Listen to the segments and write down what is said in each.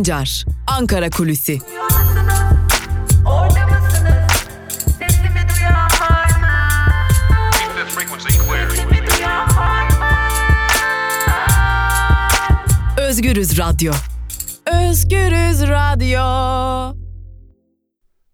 Sancar, Ankara Kulüsi. Özgürüz Radyo. Özgürüz Radyo.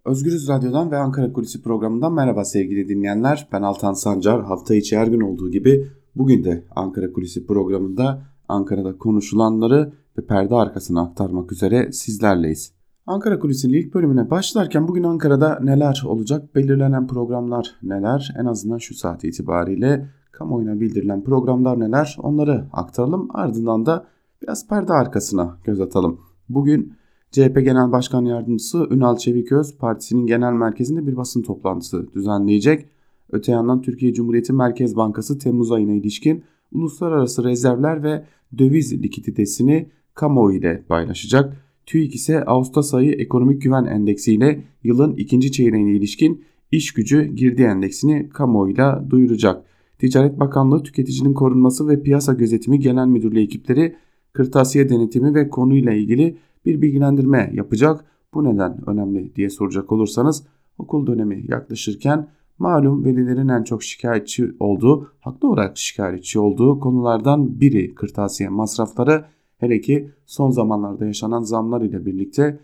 Özgürüz Radyo'dan ve Ankara Kulisi programından merhaba sevgili dinleyenler. Ben Altan Sancar. Hafta içi her gün olduğu gibi bugün de Ankara Kulisi programında Ankara'da konuşulanları ve perde arkasına aktarmak üzere sizlerleyiz. Ankara Kulisi'nin ilk bölümüne başlarken bugün Ankara'da neler olacak, belirlenen programlar neler, en azından şu saat itibariyle kamuoyuna bildirilen programlar neler onları aktaralım. Ardından da biraz perde arkasına göz atalım. Bugün CHP Genel Başkan Yardımcısı Ünal Çeviköz partisinin genel merkezinde bir basın toplantısı düzenleyecek. Öte yandan Türkiye Cumhuriyeti Merkez Bankası Temmuz ayına ilişkin uluslararası rezervler ve döviz likiditesini kamuoyu ile paylaşacak. TÜİK ise Ağustos ayı ekonomik güven endeksi ile yılın ikinci çeyreğine ilişkin iş gücü girdi endeksini kamuoyuyla duyuracak. Ticaret Bakanlığı Tüketicinin Korunması ve Piyasa Gözetimi Genel Müdürlüğü ekipleri kırtasiye denetimi ve konuyla ilgili bir bilgilendirme yapacak. Bu neden önemli diye soracak olursanız okul dönemi yaklaşırken malum velilerin en çok şikayetçi olduğu, haklı olarak şikayetçi olduğu konulardan biri kırtasiye masrafları. Hele ki son zamanlarda yaşanan zamlar ile birlikte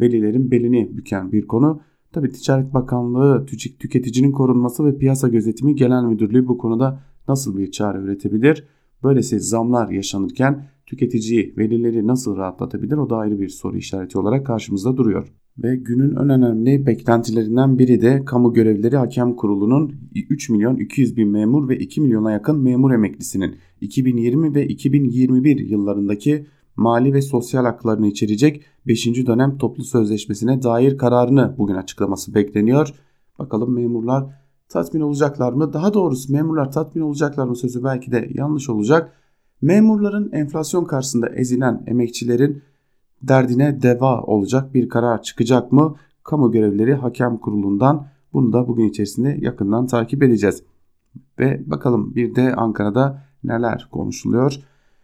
velilerin belini büken bir konu. Tabi Ticaret Bakanlığı Tüketicinin Korunması ve Piyasa Gözetimi Genel Müdürlüğü bu konuda nasıl bir çare üretebilir? Böylesi zamlar yaşanırken tüketiciyi, velileri nasıl rahatlatabilir o da ayrı bir soru işareti olarak karşımızda duruyor. Ve günün en önemli beklentilerinden biri de kamu görevlileri hakem kurulunun 3 milyon 200 bin memur ve 2 milyona yakın memur emeklisinin 2020 ve 2021 yıllarındaki mali ve sosyal haklarını içerecek 5. dönem toplu sözleşmesine dair kararını bugün açıklaması bekleniyor. Bakalım memurlar tatmin olacaklar mı? Daha doğrusu memurlar tatmin olacaklar mı sözü belki de yanlış olacak. Memurların enflasyon karşısında ezilen emekçilerin derdine deva olacak bir karar çıkacak mı? Kamu görevlileri hakem kurulundan bunu da bugün içerisinde yakından takip edeceğiz. Ve bakalım bir de Ankara'da neler konuşuluyor.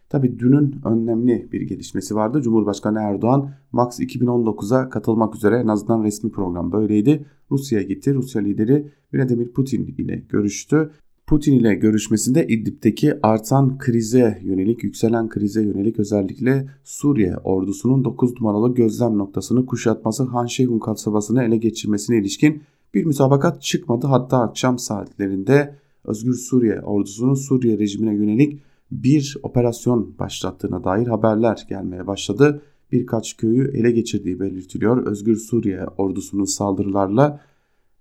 Tabi dünün önemli bir gelişmesi vardı. Cumhurbaşkanı Erdoğan Max 2019'a katılmak üzere en azından resmi program böyleydi. Rusya'ya gitti. Rusya lideri Vladimir Putin ile görüştü. Putin ile görüşmesinde İdlib'deki artan krize yönelik, yükselen krize yönelik özellikle Suriye ordusunun 9 numaralı gözlem noktasını kuşatması Han Şehun kasabasını ele geçirmesine ilişkin bir müsabakat çıkmadı. Hatta akşam saatlerinde Özgür Suriye ordusunun Suriye rejimine yönelik bir operasyon başlattığına dair haberler gelmeye başladı. Birkaç köyü ele geçirdiği belirtiliyor. Özgür Suriye ordusunun saldırılarla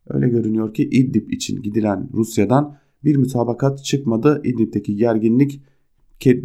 öyle görünüyor ki İdlib için gidilen Rusya'dan bir mütabakat çıkmadı. İdlib'deki gerginlik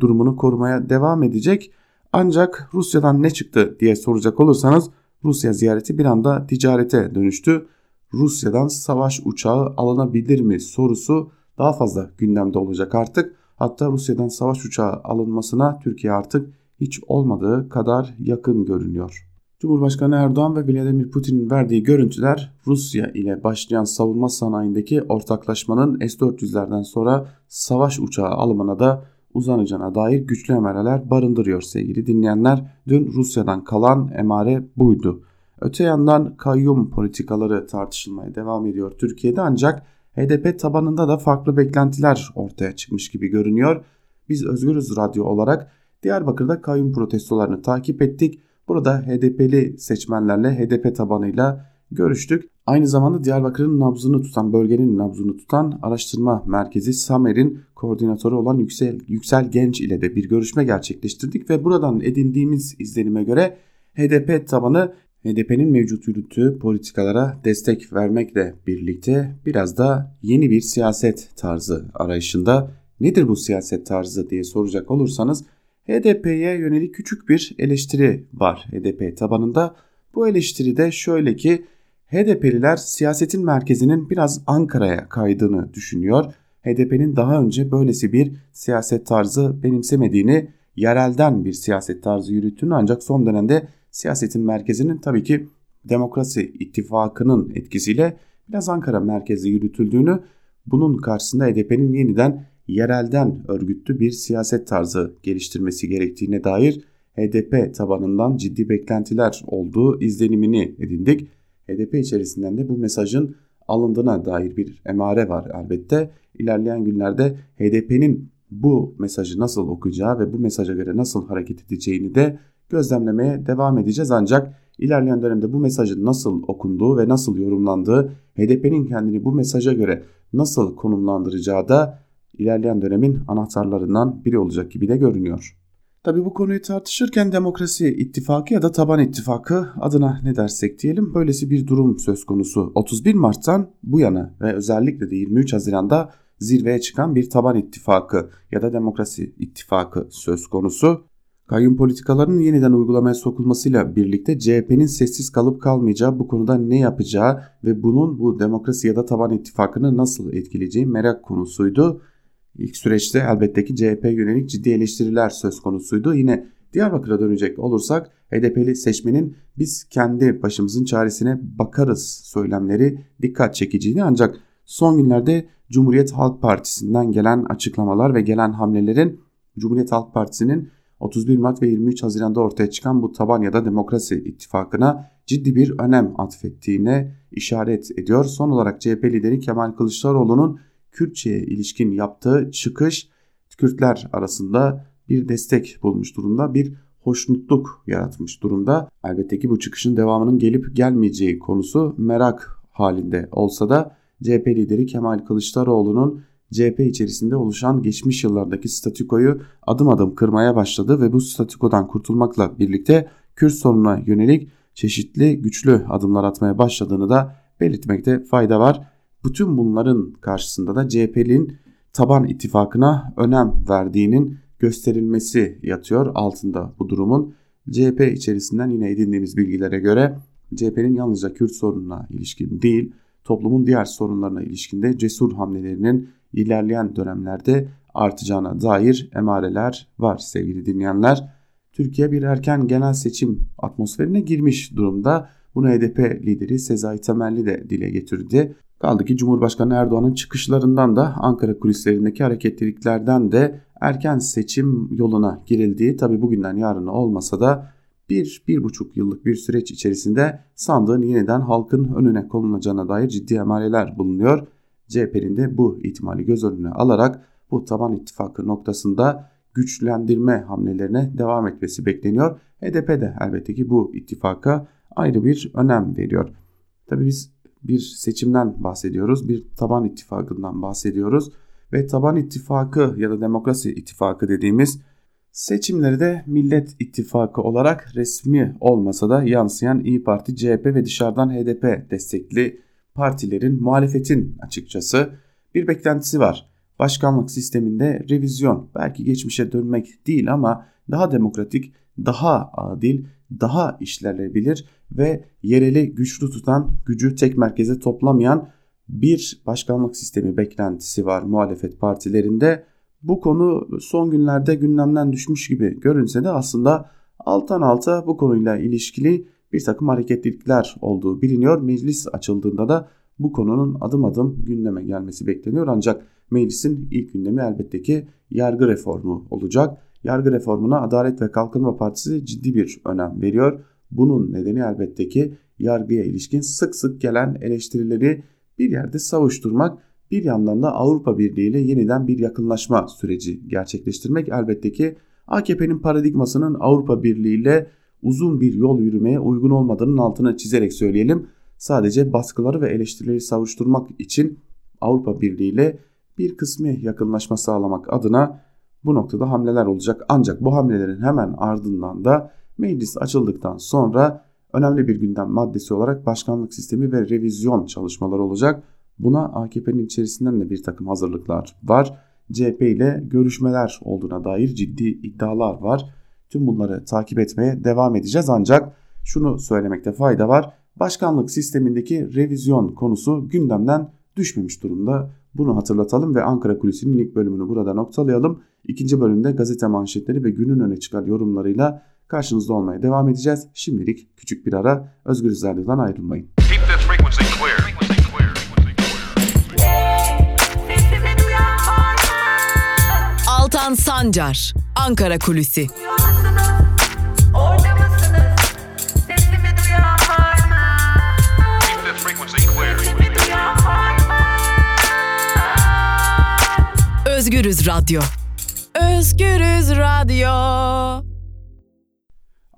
durumunu korumaya devam edecek. Ancak Rusya'dan ne çıktı diye soracak olursanız Rusya ziyareti bir anda ticarete dönüştü. Rusya'dan savaş uçağı alınabilir mi sorusu daha fazla gündemde olacak artık. Hatta Rusya'dan savaş uçağı alınmasına Türkiye artık hiç olmadığı kadar yakın görünüyor. Cumhurbaşkanı Erdoğan ve Vladimir Putin'in verdiği görüntüler Rusya ile başlayan savunma sanayindeki ortaklaşmanın S-400'lerden sonra savaş uçağı alımına da uzanacağına dair güçlü emareler barındırıyor sevgili dinleyenler. Dün Rusya'dan kalan emare buydu. Öte yandan kayyum politikaları tartışılmaya devam ediyor Türkiye'de ancak HDP tabanında da farklı beklentiler ortaya çıkmış gibi görünüyor. Biz Özgürüz Radyo olarak Diyarbakır'da kayyum protestolarını takip ettik. Burada HDP'li seçmenlerle HDP tabanıyla görüştük. Aynı zamanda Diyarbakır'ın nabzını tutan, bölgenin nabzını tutan araştırma merkezi SAMER'in koordinatörü olan Yüksel, Yüksel Genç ile de bir görüşme gerçekleştirdik ve buradan edindiğimiz izlenime göre HDP tabanı HDP'nin mevcut yürüttüğü politikalara destek vermekle birlikte biraz da yeni bir siyaset tarzı arayışında. Nedir bu siyaset tarzı diye soracak olursanız HDP'ye yönelik küçük bir eleştiri var HDP tabanında. Bu eleştiri de şöyle ki HDP'liler siyasetin merkezinin biraz Ankara'ya kaydığını düşünüyor. HDP'nin daha önce böylesi bir siyaset tarzı benimsemediğini, yerelden bir siyaset tarzı yürüttüğünü ancak son dönemde siyasetin merkezinin tabii ki Demokrasi İttifakı'nın etkisiyle biraz Ankara merkezi yürütüldüğünü, bunun karşısında HDP'nin yeniden yerelden örgütlü bir siyaset tarzı geliştirmesi gerektiğine dair HDP tabanından ciddi beklentiler olduğu izlenimini edindik. HDP içerisinden de bu mesajın alındığına dair bir emare var elbette. İlerleyen günlerde HDP'nin bu mesajı nasıl okuyacağı ve bu mesaja göre nasıl hareket edeceğini de gözlemlemeye devam edeceğiz. Ancak ilerleyen dönemde bu mesajın nasıl okunduğu ve nasıl yorumlandığı, HDP'nin kendini bu mesaja göre nasıl konumlandıracağı da ilerleyen dönemin anahtarlarından biri olacak gibi de görünüyor. Tabi bu konuyu tartışırken demokrasi ittifakı ya da taban ittifakı adına ne dersek diyelim böylesi bir durum söz konusu. 31 Mart'tan bu yana ve özellikle de 23 Haziran'da zirveye çıkan bir taban ittifakı ya da demokrasi ittifakı söz konusu. Kayyum politikalarının yeniden uygulamaya sokulmasıyla birlikte CHP'nin sessiz kalıp kalmayacağı bu konuda ne yapacağı ve bunun bu demokrasi ya da taban ittifakını nasıl etkileyeceği merak konusuydu. İlk süreçte elbette ki CHP yönelik ciddi eleştiriler söz konusuydu. Yine Diyarbakır'a dönecek olursak HDP'li seçmenin biz kendi başımızın çaresine bakarız söylemleri dikkat çekiciydi ancak son günlerde Cumhuriyet Halk Partisi'nden gelen açıklamalar ve gelen hamlelerin Cumhuriyet Halk Partisi'nin 31 Mart ve 23 Haziran'da ortaya çıkan bu taban ya da demokrasi ittifakına ciddi bir önem atfettiğine işaret ediyor. Son olarak CHP lideri Kemal Kılıçdaroğlu'nun Kürtçe'ye ilişkin yaptığı çıkış Kürtler arasında bir destek bulmuş durumda, bir hoşnutluk yaratmış durumda. Elbette ki bu çıkışın devamının gelip gelmeyeceği konusu merak halinde olsa da CHP lideri Kemal Kılıçdaroğlu'nun CHP içerisinde oluşan geçmiş yıllardaki statükoyu adım adım kırmaya başladı ve bu statükodan kurtulmakla birlikte Kürt sorununa yönelik çeşitli güçlü adımlar atmaya başladığını da belirtmekte fayda var. Bütün bunların karşısında da CHP'nin taban ittifakına önem verdiğinin gösterilmesi yatıyor altında bu durumun. CHP içerisinden yine edindiğimiz bilgilere göre CHP'nin yalnızca Kürt sorununa ilişkin değil, toplumun diğer sorunlarına ilişkinde cesur hamlelerinin ilerleyen dönemlerde artacağına dair emareler var sevgili dinleyenler. Türkiye bir erken genel seçim atmosferine girmiş durumda. Bunu HDP lideri Sezai Temelli de dile getirdi. Kaldı ki Cumhurbaşkanı Erdoğan'ın çıkışlarından da Ankara kulislerindeki hareketliliklerden de erken seçim yoluna girildiği tabi bugünden yarına olmasa da bir, bir buçuk yıllık bir süreç içerisinde sandığın yeniden halkın önüne konulacağına dair ciddi emareler bulunuyor. CHP'nin de bu ihtimali göz önüne alarak bu taban ittifakı noktasında güçlendirme hamlelerine devam etmesi bekleniyor. HDP de elbette ki bu ittifaka ayrı bir önem veriyor. Tabi biz bir seçimden bahsediyoruz, bir taban ittifakından bahsediyoruz ve taban ittifakı ya da demokrasi ittifakı dediğimiz seçimleri de Millet İttifakı olarak resmi olmasa da yansıyan İyi Parti, CHP ve dışarıdan HDP destekli partilerin muhalefetin açıkçası bir beklentisi var. Başkanlık sisteminde revizyon belki geçmişe dönmek değil ama daha demokratik, daha adil, daha işlerlebilir ve yereli güçlü tutan, gücü tek merkeze toplamayan bir başkanlık sistemi beklentisi var muhalefet partilerinde. Bu konu son günlerde gündemden düşmüş gibi görünse de aslında alttan alta bu konuyla ilişkili bir takım hareketlilikler olduğu biliniyor. Meclis açıldığında da bu konunun adım adım gündeme gelmesi bekleniyor. Ancak meclisin ilk gündemi elbette ki yargı reformu olacak. Yargı reformuna Adalet ve Kalkınma Partisi ciddi bir önem veriyor. Bunun nedeni elbette ki yargıya ilişkin sık sık gelen eleştirileri bir yerde savuşturmak, bir yandan da Avrupa Birliği ile yeniden bir yakınlaşma süreci gerçekleştirmek elbette ki AKP'nin paradigmasının Avrupa Birliği ile uzun bir yol yürümeye uygun olmadığının altına çizerek söyleyelim. Sadece baskıları ve eleştirileri savuşturmak için Avrupa Birliği ile bir kısmi yakınlaşma sağlamak adına bu noktada hamleler olacak. Ancak bu hamlelerin hemen ardından da meclis açıldıktan sonra önemli bir gündem maddesi olarak başkanlık sistemi ve revizyon çalışmaları olacak. Buna AKP'nin içerisinden de bir takım hazırlıklar var. CHP ile görüşmeler olduğuna dair ciddi iddialar var. Tüm bunları takip etmeye devam edeceğiz ancak şunu söylemekte fayda var. Başkanlık sistemindeki revizyon konusu gündemden düşmemiş durumda. Bunu hatırlatalım ve Ankara Kulisi'nin ilk bölümünü burada noktalayalım. İkinci bölümde gazete manşetleri ve günün öne çıkan yorumlarıyla karşınızda olmaya devam edeceğiz. Şimdilik küçük bir ara Özgürüz Radyo'dan ayrılmayın. Altan Sancar, Ankara Kulüsi. Özgürüz Radyo. Özgürüz Radyo.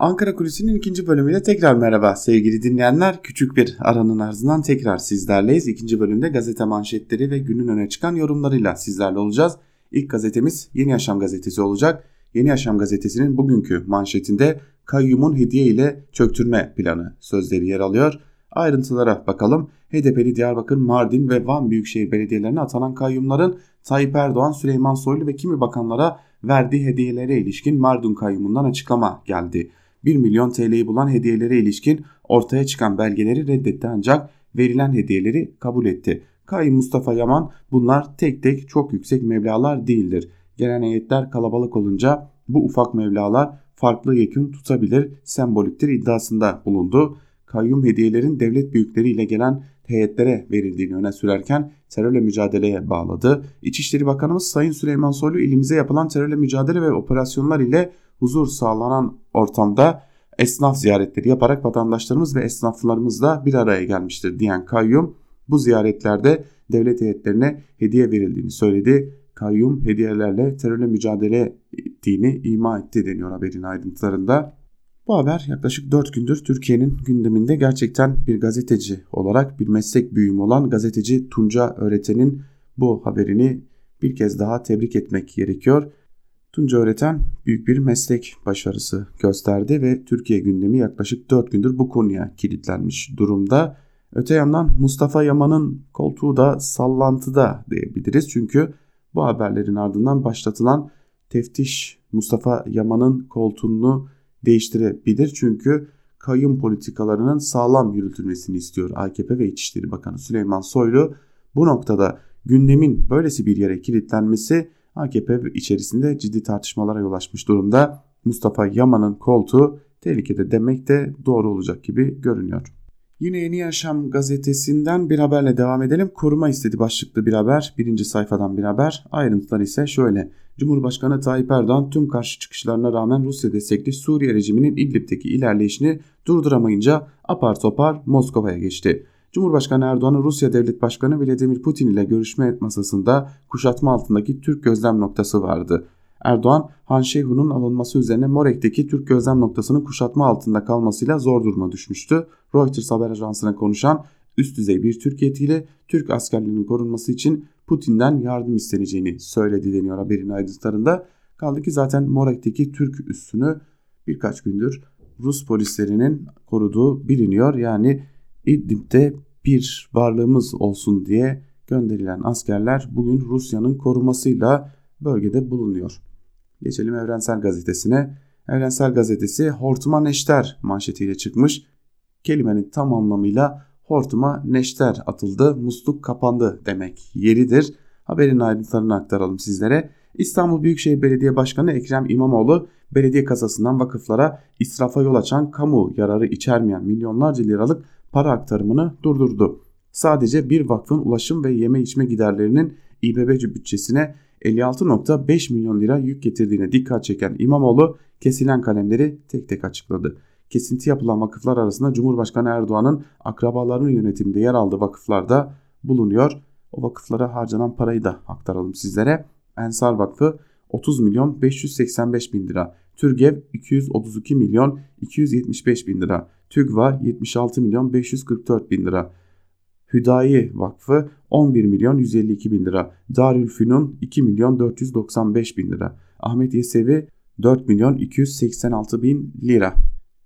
Ankara Kulisi'nin ikinci bölümüyle tekrar merhaba sevgili dinleyenler. Küçük bir aranın ardından tekrar sizlerleyiz. İkinci bölümde gazete manşetleri ve günün öne çıkan yorumlarıyla sizlerle olacağız. İlk gazetemiz Yeni Yaşam gazetesi olacak. Yeni Yaşam gazetesinin bugünkü manşetinde kayyumun hediye ile çöktürme planı sözleri yer alıyor. Ayrıntılara bakalım. HDP'li Diyarbakır, Mardin ve Van Büyükşehir Belediyelerine atanan kayyumların Tayyip Erdoğan, Süleyman Soylu ve kimi bakanlara verdiği hediyelere ilişkin Mardin kayyumundan açıklama geldi. 1 milyon TL'yi bulan hediyelere ilişkin ortaya çıkan belgeleri reddetti ancak verilen hediyeleri kabul etti. Kayyum Mustafa Yaman bunlar tek tek çok yüksek meblalar değildir. Gelen heyetler kalabalık olunca bu ufak meblalar farklı yekün tutabilir, semboliktir iddiasında bulundu. Kayyum hediyelerin devlet büyükleriyle gelen heyetlere verildiğini öne sürerken terörle mücadeleye bağladı. İçişleri Bakanımız Sayın Süleyman Soylu ilimize yapılan terörle mücadele ve operasyonlar ile huzur sağlanan ortamda esnaf ziyaretleri yaparak vatandaşlarımız ve esnaflarımızla bir araya gelmiştir diyen kayyum bu ziyaretlerde devlet heyetlerine hediye verildiğini söyledi. Kayyum hediyelerle terörle mücadele ettiğini ima etti deniyor haberin ayrıntılarında. Bu haber yaklaşık 4 gündür Türkiye'nin gündeminde gerçekten bir gazeteci olarak bir meslek büyüğüm olan gazeteci Tunca Öğreten'in bu haberini bir kez daha tebrik etmek gerekiyor. Tunca Öğreten büyük bir meslek başarısı gösterdi ve Türkiye gündemi yaklaşık 4 gündür bu konuya kilitlenmiş durumda. Öte yandan Mustafa Yaman'ın koltuğu da sallantıda diyebiliriz. Çünkü bu haberlerin ardından başlatılan teftiş Mustafa Yaman'ın koltuğunu değiştirebilir. Çünkü kayyum politikalarının sağlam yürütülmesini istiyor AKP ve İçişleri Bakanı Süleyman Soylu. Bu noktada gündemin böylesi bir yere kilitlenmesi AKP içerisinde ciddi tartışmalara yol açmış durumda. Mustafa Yaman'ın koltuğu tehlikede demek de doğru olacak gibi görünüyor. Yine Yeni Yaşam gazetesinden bir haberle devam edelim. Koruma istedi başlıklı bir haber. Birinci sayfadan bir haber. Ayrıntılar ise şöyle. Cumhurbaşkanı Tayyip Erdoğan tüm karşı çıkışlarına rağmen Rusya destekli Suriye rejiminin İdlib'deki ilerleyişini durduramayınca apar topar Moskova'ya geçti. Cumhurbaşkanı Erdoğan'ın Rusya Devlet Başkanı Vladimir Putin ile görüşme masasında kuşatma altındaki Türk gözlem noktası vardı. Erdoğan, Han Şeyhun'un alınması üzerine Morek'teki Türk gözlem noktasının kuşatma altında kalmasıyla zor duruma düşmüştü. Reuters haber ajansına konuşan üst düzey bir Türk yetkili Türk askerlerinin korunması için Putin'den yardım isteneceğini söyledi deniyor haberin ayrıntılarında. Kaldı ki zaten Morek'teki Türk üssünü birkaç gündür Rus polislerinin koruduğu biliniyor. Yani İdlib'de bir varlığımız olsun diye gönderilen askerler bugün Rusya'nın korumasıyla bölgede bulunuyor. Geçelim Evrensel Gazetesi'ne. Evrensel Gazetesi hortuma neşter manşetiyle çıkmış. Kelimenin tam anlamıyla hortuma neşter atıldı, musluk kapandı demek yeridir. Haberin ayrıntılarını aktaralım sizlere. İstanbul Büyükşehir Belediye Başkanı Ekrem İmamoğlu belediye kasasından vakıflara israfa yol açan kamu yararı içermeyen milyonlarca liralık para aktarımını durdurdu. Sadece bir vakfın ulaşım ve yeme içme giderlerinin İBB bütçesine 56.5 milyon lira yük getirdiğine dikkat çeken İmamoğlu kesilen kalemleri tek tek açıkladı. Kesinti yapılan vakıflar arasında Cumhurbaşkanı Erdoğan'ın akrabalarının yönetiminde yer aldığı vakıflarda bulunuyor. O vakıflara harcanan parayı da aktaralım sizlere. Ensar Vakfı 30 milyon 585 bin lira. Türgev 232 milyon 275 bin lira. TÜGVA 76 milyon 544 bin lira. Hüdayi Vakfı 11 milyon 152 bin lira. Darülfünun 2 milyon 495 bin lira. Ahmet Yesevi 4 milyon 286 bin lira.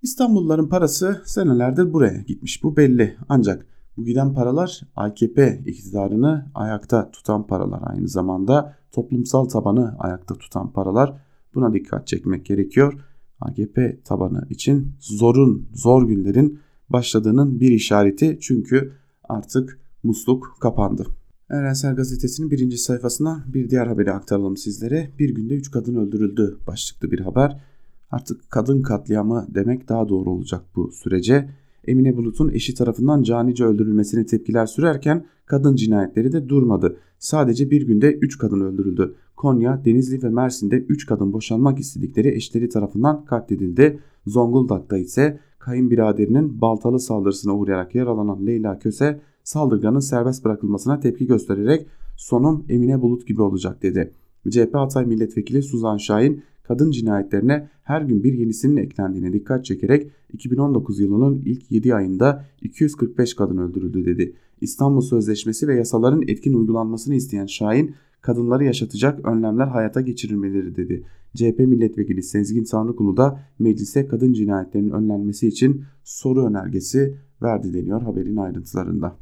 İstanbulluların parası senelerdir buraya gitmiş bu belli. Ancak bu giden paralar AKP iktidarını ayakta tutan paralar aynı zamanda toplumsal tabanı ayakta tutan paralar. Buna dikkat çekmek gerekiyor. AKP tabanı için zorun, zor günlerin başladığının bir işareti çünkü artık musluk kapandı. Evrensel Gazetesi'nin birinci sayfasına bir diğer haberi aktaralım sizlere. Bir günde 3 kadın öldürüldü başlıklı bir haber. Artık kadın katliamı demek daha doğru olacak bu sürece. Emine Bulut'un eşi tarafından canice öldürülmesine tepkiler sürerken kadın cinayetleri de durmadı. Sadece bir günde 3 kadın öldürüldü. Konya, Denizli ve Mersin'de 3 kadın boşanmak istedikleri eşleri tarafından katledildi. Zonguldak'ta ise kayınbiraderinin baltalı saldırısına uğrayarak yaralanan Leyla Köse saldırganın serbest bırakılmasına tepki göstererek sonum Emine Bulut gibi olacak dedi. CHP Hatay Milletvekili Suzan Şahin kadın cinayetlerine her gün bir yenisinin eklendiğine dikkat çekerek 2019 yılının ilk 7 ayında 245 kadın öldürüldü dedi. İstanbul Sözleşmesi ve yasaların etkin uygulanmasını isteyen Şahin, kadınları yaşatacak önlemler hayata geçirilmeleri dedi. CHP milletvekili Sezgin Tanrıkulu da meclise kadın cinayetlerinin önlenmesi için soru önergesi verdi deniyor haberin ayrıntılarında.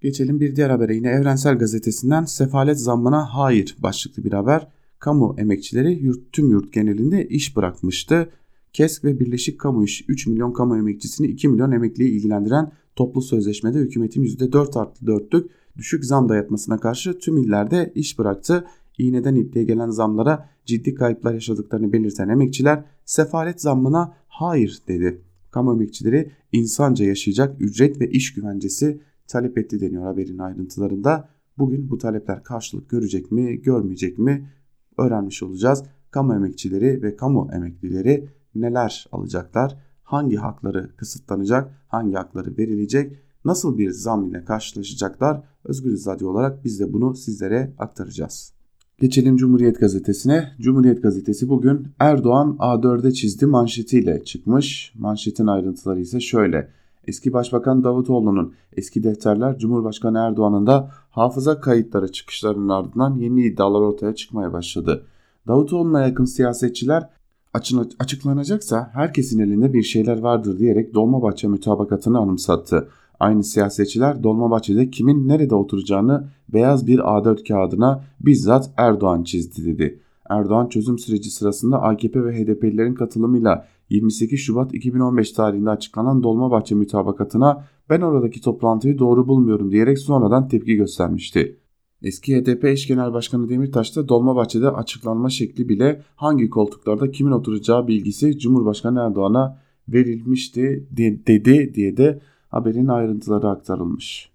Geçelim bir diğer habere yine Evrensel Gazetesi'nden sefalet zammına hayır başlıklı bir haber. Kamu emekçileri yurt, tüm yurt genelinde iş bırakmıştı. KESK ve Birleşik Kamu İş 3 milyon kamu emekçisini 2 milyon emekliyi ilgilendiren toplu sözleşmede hükümetin %4 artı 4'lük düşük zam dayatmasına karşı tüm illerde iş bıraktı. İğneden ipliğe gelen zamlara ciddi kayıplar yaşadıklarını belirten emekçiler sefalet zammına hayır dedi. Kamu emekçileri insanca yaşayacak ücret ve iş güvencesi talep etti deniyor haberin ayrıntılarında. Bugün bu talepler karşılık görecek mi, görmeyecek mi öğrenmiş olacağız. Kamu emekçileri ve kamu emeklileri neler alacaklar? Hangi hakları kısıtlanacak? Hangi hakları verilecek? Nasıl bir zam ile karşılaşacaklar? Özgür Radyo olarak biz de bunu sizlere aktaracağız. Geçelim Cumhuriyet Gazetesi'ne. Cumhuriyet Gazetesi bugün Erdoğan A4'e çizdi manşetiyle çıkmış. Manşetin ayrıntıları ise şöyle. Eski Başbakan Davutoğlu'nun eski defterler Cumhurbaşkanı Erdoğan'ın da hafıza kayıtları çıkışlarının ardından yeni iddialar ortaya çıkmaya başladı. Davutoğlu'na yakın siyasetçiler açıklanacaksa herkesin elinde bir şeyler vardır diyerek Dolmabahçe mütabakatını anımsattı. Aynı siyasetçiler Dolmabahçe'de kimin nerede oturacağını beyaz bir A4 kağıdına bizzat Erdoğan çizdi dedi. Erdoğan çözüm süreci sırasında AKP ve HDP'lilerin katılımıyla 28 Şubat 2015 tarihinde açıklanan Dolmabahçe mütabakatına ben oradaki toplantıyı doğru bulmuyorum diyerek sonradan tepki göstermişti. Eski HDP eş genel başkanı Demirtaş da Dolmabahçe'de açıklanma şekli bile hangi koltuklarda kimin oturacağı bilgisi Cumhurbaşkanı Erdoğan'a verilmişti dedi diye de haberin ayrıntıları aktarılmış.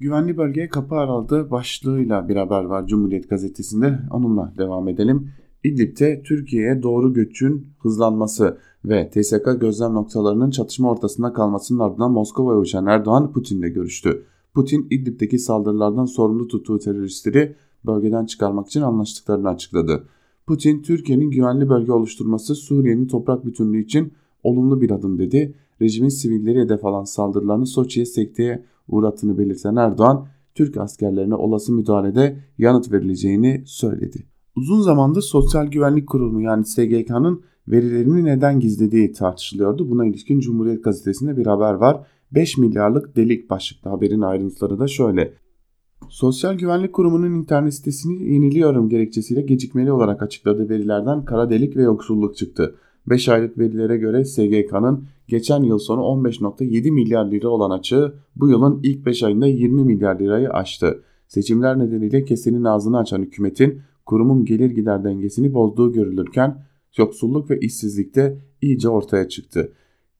Güvenli bölgeye kapı araldı başlığıyla bir haber var Cumhuriyet Gazetesi'nde. Onunla devam edelim. İdlib'de Türkiye'ye doğru göçün hızlanması ve TSK gözlem noktalarının çatışma ortasında kalmasının ardından Moskova'ya uçan Erdoğan Putin'le görüştü. Putin İdlib'deki saldırılardan sorumlu tuttuğu teröristleri bölgeden çıkarmak için anlaştıklarını açıkladı. Putin, Türkiye'nin güvenli bölge oluşturması Suriye'nin toprak bütünlüğü için olumlu bir adım dedi. Rejimin sivilleri hedef alan saldırılarını Soçi'ye sekteye uğrattığını belirten Erdoğan, Türk askerlerine olası müdahalede yanıt verileceğini söyledi. Uzun zamandır Sosyal Güvenlik Kurumu yani SGK'nın verilerini neden gizlediği tartışılıyordu. Buna ilişkin Cumhuriyet Gazetesi'nde bir haber var. 5 milyarlık delik başlıklı haberin ayrıntıları da şöyle. Sosyal Güvenlik Kurumu'nun internet sitesini yeniliyorum gerekçesiyle gecikmeli olarak açıkladığı verilerden kara delik ve yoksulluk çıktı. 5 aylık verilere göre SGK'nın geçen yıl sonu 15.7 milyar lira olan açığı bu yılın ilk 5 ayında 20 milyar lirayı aştı. Seçimler nedeniyle kesenin ağzını açan hükümetin kurumun gelir gider dengesini bozduğu görülürken yoksulluk ve işsizlikte iyice ortaya çıktı.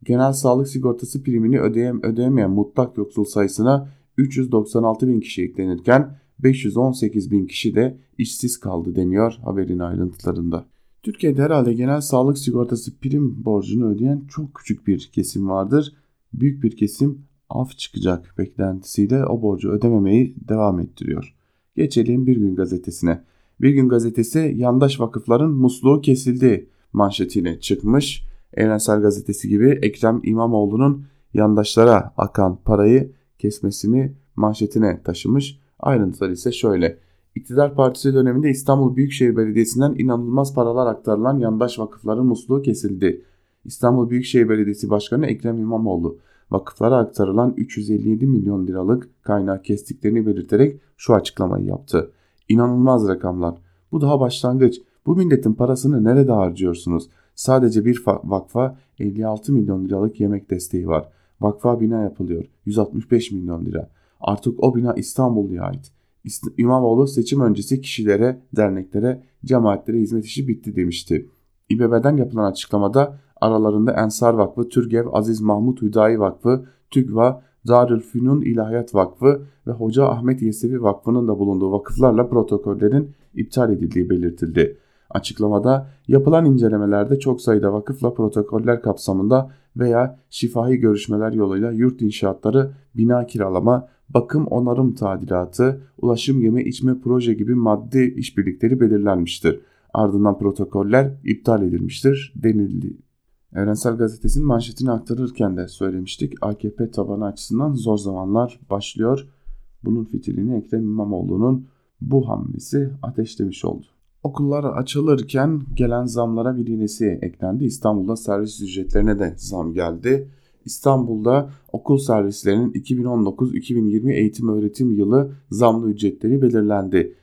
Genel sağlık sigortası primini ödeyem ödeyemeyen mutlak yoksul sayısına 396 bin kişi eklenirken 518 bin kişi de işsiz kaldı deniyor haberin ayrıntılarında. Türkiye'de herhalde genel sağlık sigortası prim borcunu ödeyen çok küçük bir kesim vardır. Büyük bir kesim af çıkacak beklentisiyle o borcu ödememeyi devam ettiriyor. Geçelim Bir Gün Gazetesi'ne. Bir Gün Gazetesi yandaş vakıfların musluğu kesildi manşetiyle çıkmış. Evrensel Gazetesi gibi Ekrem İmamoğlu'nun yandaşlara akan parayı kesmesini manşetine taşımış. Ayrıntılar ise şöyle. İktidar Partisi döneminde İstanbul Büyükşehir Belediyesi'nden inanılmaz paralar aktarılan yandaş vakıfların musluğu kesildi. İstanbul Büyükşehir Belediyesi Başkanı Ekrem İmamoğlu vakıflara aktarılan 357 milyon liralık kaynağı kestiklerini belirterek şu açıklamayı yaptı. İnanılmaz rakamlar. Bu daha başlangıç. Bu milletin parasını nerede harcıyorsunuz? Sadece bir vakfa 56 milyon liralık yemek desteği var. Vakfa bina yapılıyor. 165 milyon lira. Artık o bina İstanbul'a ait. İmamoğlu seçim öncesi kişilere, derneklere, cemaatlere hizmet işi bitti demişti. İBB'den yapılan açıklamada aralarında Ensar Vakfı, Türgev Aziz Mahmut Hüdayi Vakfı, TÜGVA, Darülfünun İlahiyat Vakfı ve Hoca Ahmet Yesevi Vakfı'nın da bulunduğu vakıflarla protokollerin iptal edildiği belirtildi. Açıklamada yapılan incelemelerde çok sayıda vakıfla protokoller kapsamında veya şifahi görüşmeler yoluyla yurt inşaatları, bina kiralama, bakım onarım tadilatı, ulaşım yeme içme proje gibi maddi işbirlikleri belirlenmiştir. Ardından protokoller iptal edilmiştir denildi. Evrensel Gazetesi'nin manşetini aktarırken de söylemiştik. AKP tabanı açısından zor zamanlar başlıyor. Bunun fitilini Ekrem İmamoğlu'nun bu hamlesi ateşlemiş oldu. Okullar açılırken gelen zamlara bir yenisi eklendi. İstanbul'da servis ücretlerine de zam geldi. İstanbul'da okul servislerinin 2019-2020 eğitim öğretim yılı zamlı ücretleri belirlendi.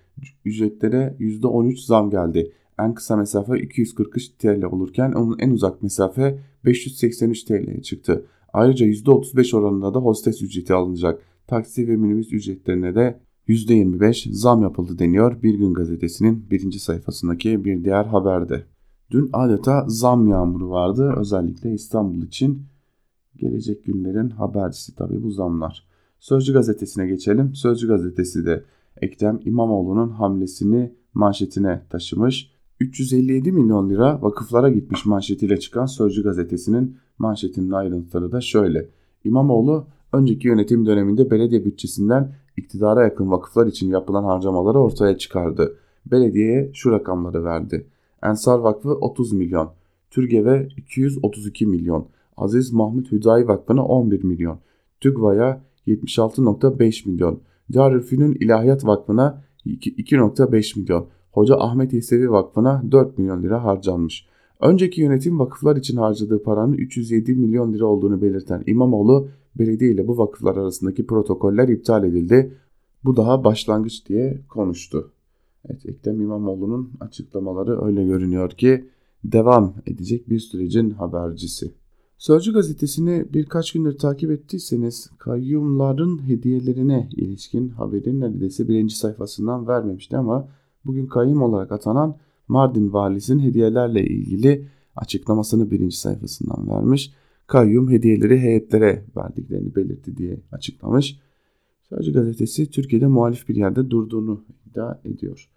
Ücretlere %13 zam geldi. En kısa mesafe 243 TL olurken onun en uzak mesafe 583 TL'ye çıktı. Ayrıca %35 oranında da hostes ücreti alınacak. Taksi ve minibüs ücretlerine de %25 zam yapıldı deniyor Bir Gün Gazetesi'nin birinci sayfasındaki bir diğer haberde. Dün adeta zam yağmuru vardı özellikle İstanbul için. Gelecek günlerin habercisi tabii bu zamlar. Sözcü gazetesine geçelim. Sözcü gazetesi de Ekrem İmamoğlu'nun hamlesini manşetine taşımış. 357 milyon lira vakıflara gitmiş manşetiyle çıkan Sözcü gazetesinin manşetinin ayrıntıları da şöyle. İmamoğlu önceki yönetim döneminde belediye bütçesinden iktidara yakın vakıflar için yapılan harcamaları ortaya çıkardı. Belediyeye şu rakamları verdi. Ensar Vakfı 30 milyon, Türgev'e 232 milyon, Aziz Mahmut Hüdayi Vakfı'na 11 milyon, TÜGVA'ya 76.5 milyon, Darülfünun İlahiyat Vakfı'na 2.5 milyon, Hoca Ahmet Yesevi Vakfı'na 4 milyon lira harcanmış. Önceki yönetim vakıflar için harcadığı paranın 307 milyon lira olduğunu belirten İmamoğlu, belediye ile bu vakıflar arasındaki protokoller iptal edildi. Bu daha başlangıç diye konuştu. Evet, Ekrem İmamoğlu'nun açıklamaları öyle görünüyor ki devam edecek bir sürecin habercisi. Sözcü gazetesini birkaç gündür takip ettiyseniz kayyumların hediyelerine ilişkin haberi neredeyse birinci sayfasından vermemişti ama bugün kayyum olarak atanan Mardin valisinin hediyelerle ilgili açıklamasını birinci sayfasından vermiş. Kayyum hediyeleri heyetlere verdiklerini belirtti diye açıklamış. Sözcü gazetesi Türkiye'de muhalif bir yerde durduğunu iddia ediyor.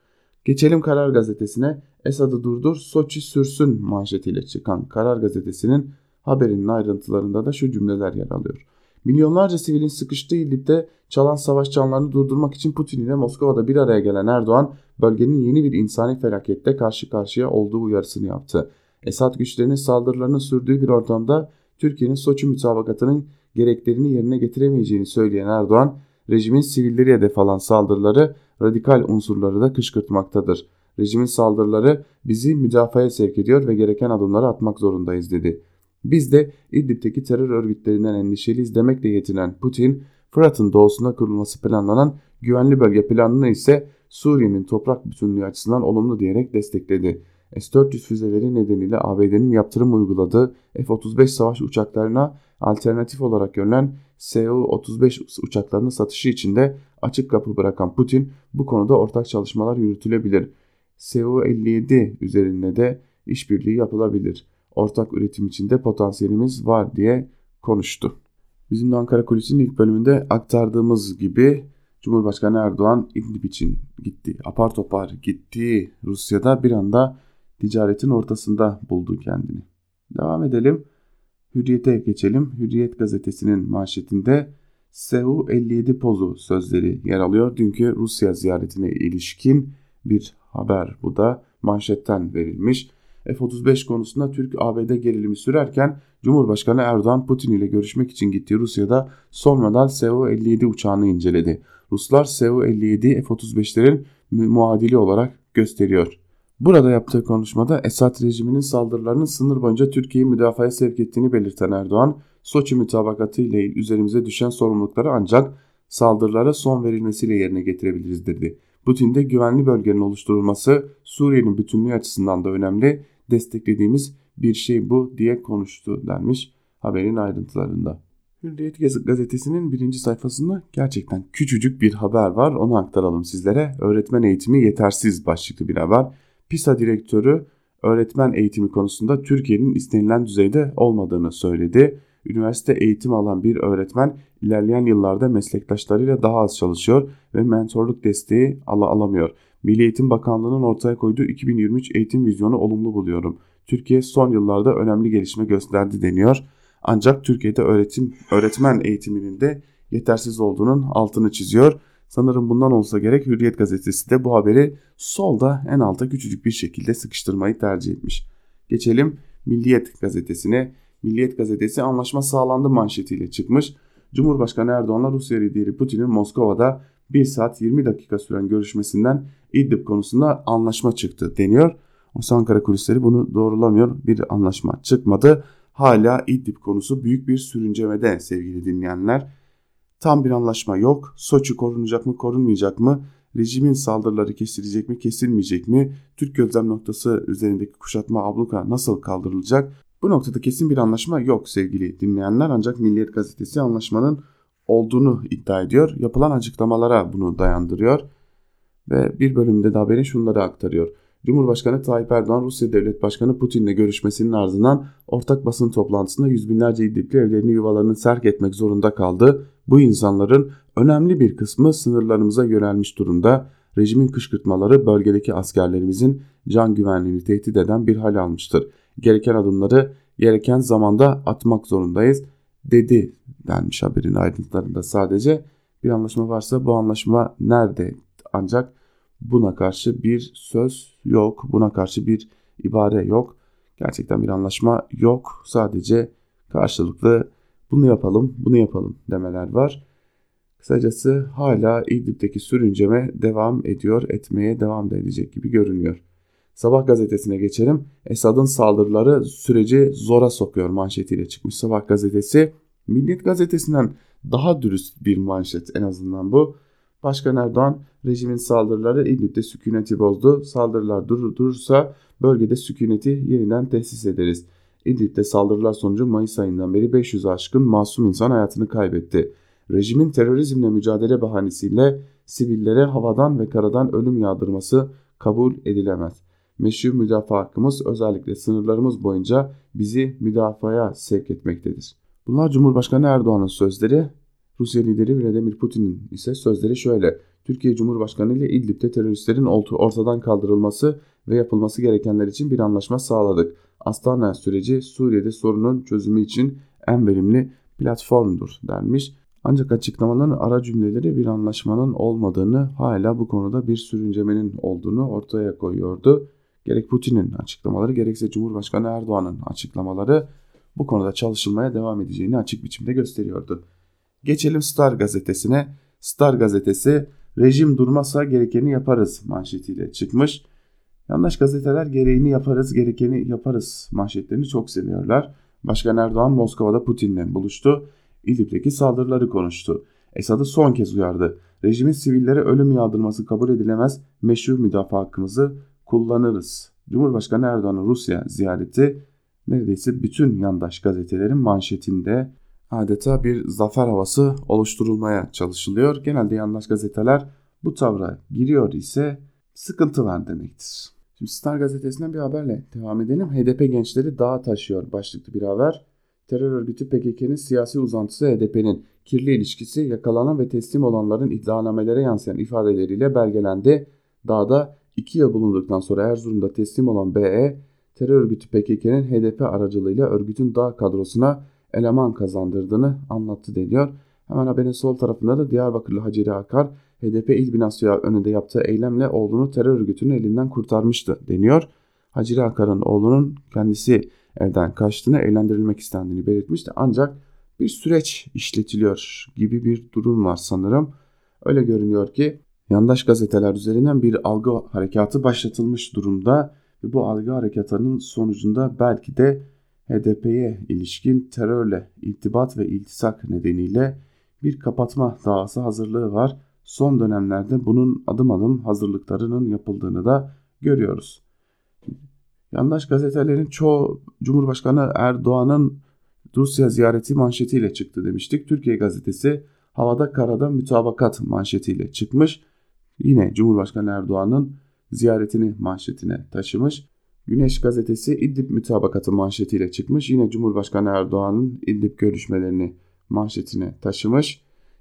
Geçelim Karar Gazetesi'ne. Esad'ı durdur, Soçi sürsün manşetiyle çıkan Karar Gazetesi'nin haberinin ayrıntılarında da şu cümleler yer alıyor. Milyonlarca sivilin sıkıştığı İdlib'de çalan savaş canlarını durdurmak için Putin ile Moskova'da bir araya gelen Erdoğan, bölgenin yeni bir insani felakette karşı karşıya olduğu uyarısını yaptı. Esad güçlerinin saldırılarının sürdüğü bir ortamda Türkiye'nin Soçi mütabakatının gereklerini yerine getiremeyeceğini söyleyen Erdoğan, rejimin sivilleri hedef alan saldırıları radikal unsurları da kışkırtmaktadır. Rejimin saldırıları bizi müdafaya sevk ediyor ve gereken adımları atmak zorundayız dedi. Biz de İdlib'teki terör örgütlerinden endişeliyiz demekle yetinen Putin, Fırat'ın doğusuna kurulması planlanan güvenli bölge planını ise Suriye'nin toprak bütünlüğü açısından olumlu diyerek destekledi. S-400 füzeleri nedeniyle ABD'nin yaptırım uyguladığı F-35 savaş uçaklarına alternatif olarak görülen Su-35 uçaklarının satışı için de açık kapı bırakan Putin bu konuda ortak çalışmalar yürütülebilir. Su-57 üzerinde de işbirliği yapılabilir. Ortak üretim için de potansiyelimiz var diye konuştu. Bizim de Ankara Kulisi'nin ilk bölümünde aktardığımız gibi Cumhurbaşkanı Erdoğan İdlib için gitti. Apar topar gitti. Rusya'da bir anda ticaretin ortasında buldu kendini. Devam edelim. Hürriyet'e geçelim. Hürriyet gazetesinin manşetinde Seu 57 pozu sözleri yer alıyor. Dünkü Rusya ziyaretine ilişkin bir haber bu da manşetten verilmiş. F-35 konusunda Türk-ABD gerilimi sürerken Cumhurbaşkanı Erdoğan Putin ile görüşmek için gittiği Rusya'da son model Su-57 uçağını inceledi. Ruslar Su-57 F-35'lerin muadili olarak gösteriyor. Burada yaptığı konuşmada Esad rejiminin saldırılarının sınır boyunca Türkiye'yi müdafaya sevk ettiğini belirten Erdoğan, Soçi mütabakatı ile üzerimize düşen sorumlulukları ancak saldırılara son verilmesiyle yerine getirebiliriz dedi. Putin de güvenli bölgenin oluşturulması Suriye'nin bütünlüğü açısından da önemli, desteklediğimiz bir şey bu diye konuştu denmiş haberin ayrıntılarında. Hürriyet gazetesinin birinci sayfasında gerçekten küçücük bir haber var onu aktaralım sizlere. Öğretmen eğitimi yetersiz başlıklı bir haber. PISA direktörü öğretmen eğitimi konusunda Türkiye'nin istenilen düzeyde olmadığını söyledi. Üniversite eğitim alan bir öğretmen ilerleyen yıllarda meslektaşlarıyla daha az çalışıyor ve mentorluk desteği al alamıyor. Milli Eğitim Bakanlığı'nın ortaya koyduğu 2023 eğitim vizyonu olumlu buluyorum. Türkiye son yıllarda önemli gelişme gösterdi deniyor. Ancak Türkiye'de öğretim öğretmen eğitiminin de yetersiz olduğunun altını çiziyor. Sanırım bundan olsa gerek Hürriyet gazetesi de bu haberi solda en alta küçücük bir şekilde sıkıştırmayı tercih etmiş. Geçelim Milliyet gazetesine. Milliyet gazetesi anlaşma sağlandı manşetiyle çıkmış. Cumhurbaşkanı Erdoğan'la Rusya lideri Putin'in Moskova'da 1 saat 20 dakika süren görüşmesinden İdlib konusunda anlaşma çıktı deniyor. Oysa Ankara kulisleri bunu doğrulamıyor. Bir anlaşma çıkmadı. Hala İdlib konusu büyük bir sürüncemede sevgili dinleyenler. Tam bir anlaşma yok. Soçi korunacak mı korunmayacak mı? Rejimin saldırıları kesilecek mi kesilmeyecek mi? Türk gözlem noktası üzerindeki kuşatma abluka nasıl kaldırılacak? Bu noktada kesin bir anlaşma yok sevgili dinleyenler ancak Milliyet Gazetesi anlaşmanın olduğunu iddia ediyor. Yapılan açıklamalara bunu dayandırıyor ve bir bölümde de haberin şunları aktarıyor. Cumhurbaşkanı Tayyip Erdoğan Rusya Devlet Başkanı Putin'le görüşmesinin ardından ortak basın toplantısında yüz binlerce İdlibli evlerini yuvalarını terk etmek zorunda kaldı. Bu insanların önemli bir kısmı sınırlarımıza yönelmiş durumda. Rejimin kışkırtmaları bölgedeki askerlerimizin can güvenliğini tehdit eden bir hal almıştır. Gereken adımları gereken zamanda atmak zorundayız dedi denmiş haberin ayrıntılarında sadece. Bir anlaşma varsa bu anlaşma nerede? Ancak buna karşı bir söz yok, buna karşı bir ibare yok. Gerçekten bir anlaşma yok. Sadece karşılıklı bunu yapalım, bunu yapalım demeler var. Kısacası hala İdlib'deki sürünceme devam ediyor, etmeye devam da edecek gibi görünüyor. Sabah gazetesine geçelim. Esad'ın saldırıları süreci zora sokuyor manşetiyle çıkmış Sabah gazetesi. Milliyet gazetesinden daha dürüst bir manşet en azından bu. Başkan Erdoğan rejimin saldırıları İdlib'de sükuneti bozdu. Saldırılar durur, durursa bölgede sükuneti yeniden tesis ederiz. İdlib'de saldırılar sonucu Mayıs ayından beri 500 aşkın masum insan hayatını kaybetti. Rejimin terörizmle mücadele bahanesiyle sivillere havadan ve karadan ölüm yağdırması kabul edilemez. Meşru müdafaa hakkımız özellikle sınırlarımız boyunca bizi müdafaya sevk etmektedir. Bunlar Cumhurbaşkanı Erdoğan'ın sözleri. Rusya lideri Vladimir Putin'in ise sözleri şöyle. Türkiye Cumhurbaşkanı ile İdlib'de teröristlerin ortadan kaldırılması ve yapılması gerekenler için bir anlaşma sağladık. Astana süreci Suriye'de sorunun çözümü için en verimli platformdur denmiş. Ancak açıklamaların ara cümleleri bir anlaşmanın olmadığını hala bu konuda bir sürüncemenin olduğunu ortaya koyuyordu. Gerek Putin'in açıklamaları gerekse Cumhurbaşkanı Erdoğan'ın açıklamaları bu konuda çalışılmaya devam edeceğini açık biçimde gösteriyordu. Geçelim Star gazetesine. Star gazetesi rejim durmazsa gerekeni yaparız manşetiyle çıkmış. Yandaş gazeteler gereğini yaparız, gerekeni yaparız manşetlerini çok seviyorlar. Başkan Erdoğan Moskova'da Putin'le buluştu. İdlib'deki saldırıları konuştu. Esad'ı son kez uyardı. Rejimin sivillere ölüm yağdırması kabul edilemez, meşru müdafaa hakkımızı kullanırız. Cumhurbaşkanı Erdoğan'ın Rusya ziyareti neredeyse bütün yandaş gazetelerin manşetinde adeta bir zafer havası oluşturulmaya çalışılıyor. Genelde yandaş gazeteler bu tavra giriyor ise sıkıntı var demektir. Şimdi Star gazetesinden bir haberle devam edelim. HDP gençleri dağa taşıyor başlıklı bir haber. Terör örgütü PKK'nın siyasi uzantısı HDP'nin kirli ilişkisi yakalanan ve teslim olanların iddianamelere yansıyan ifadeleriyle belgelendi. Dağda 2 yıl bulunduktan sonra Erzurum'da teslim olan BE, terör örgütü PKK'nın HDP aracılığıyla örgütün dağ kadrosuna eleman kazandırdığını anlattı deniyor. Hemen haberin sol tarafında da Diyarbakırlı Haceri Akar, HDP il binası önünde yaptığı eylemle oğlunu terör örgütünün elinden kurtarmıştı deniyor. Haceri Akar'ın oğlunun kendisi evden kaçtığını, eğlendirilmek istendiğini belirtmişti. Ancak bir süreç işletiliyor gibi bir durum var sanırım. Öyle görünüyor ki yandaş gazeteler üzerinden bir algı harekatı başlatılmış durumda ve bu algı harekatının sonucunda belki de HDP'ye ilişkin terörle irtibat ve iltisak nedeniyle bir kapatma davası hazırlığı var. Son dönemlerde bunun adım adım hazırlıklarının yapıldığını da görüyoruz. Yandaş gazetelerin çoğu Cumhurbaşkanı Erdoğan'ın Rusya ziyareti manşetiyle çıktı demiştik. Türkiye gazetesi havada karada mütabakat manşetiyle çıkmış. Yine Cumhurbaşkanı Erdoğan'ın ziyaretini manşetine taşımış. Güneş gazetesi İdlib mütabakatı manşetiyle çıkmış. Yine Cumhurbaşkanı Erdoğan'ın İdlib görüşmelerini manşetine taşımış.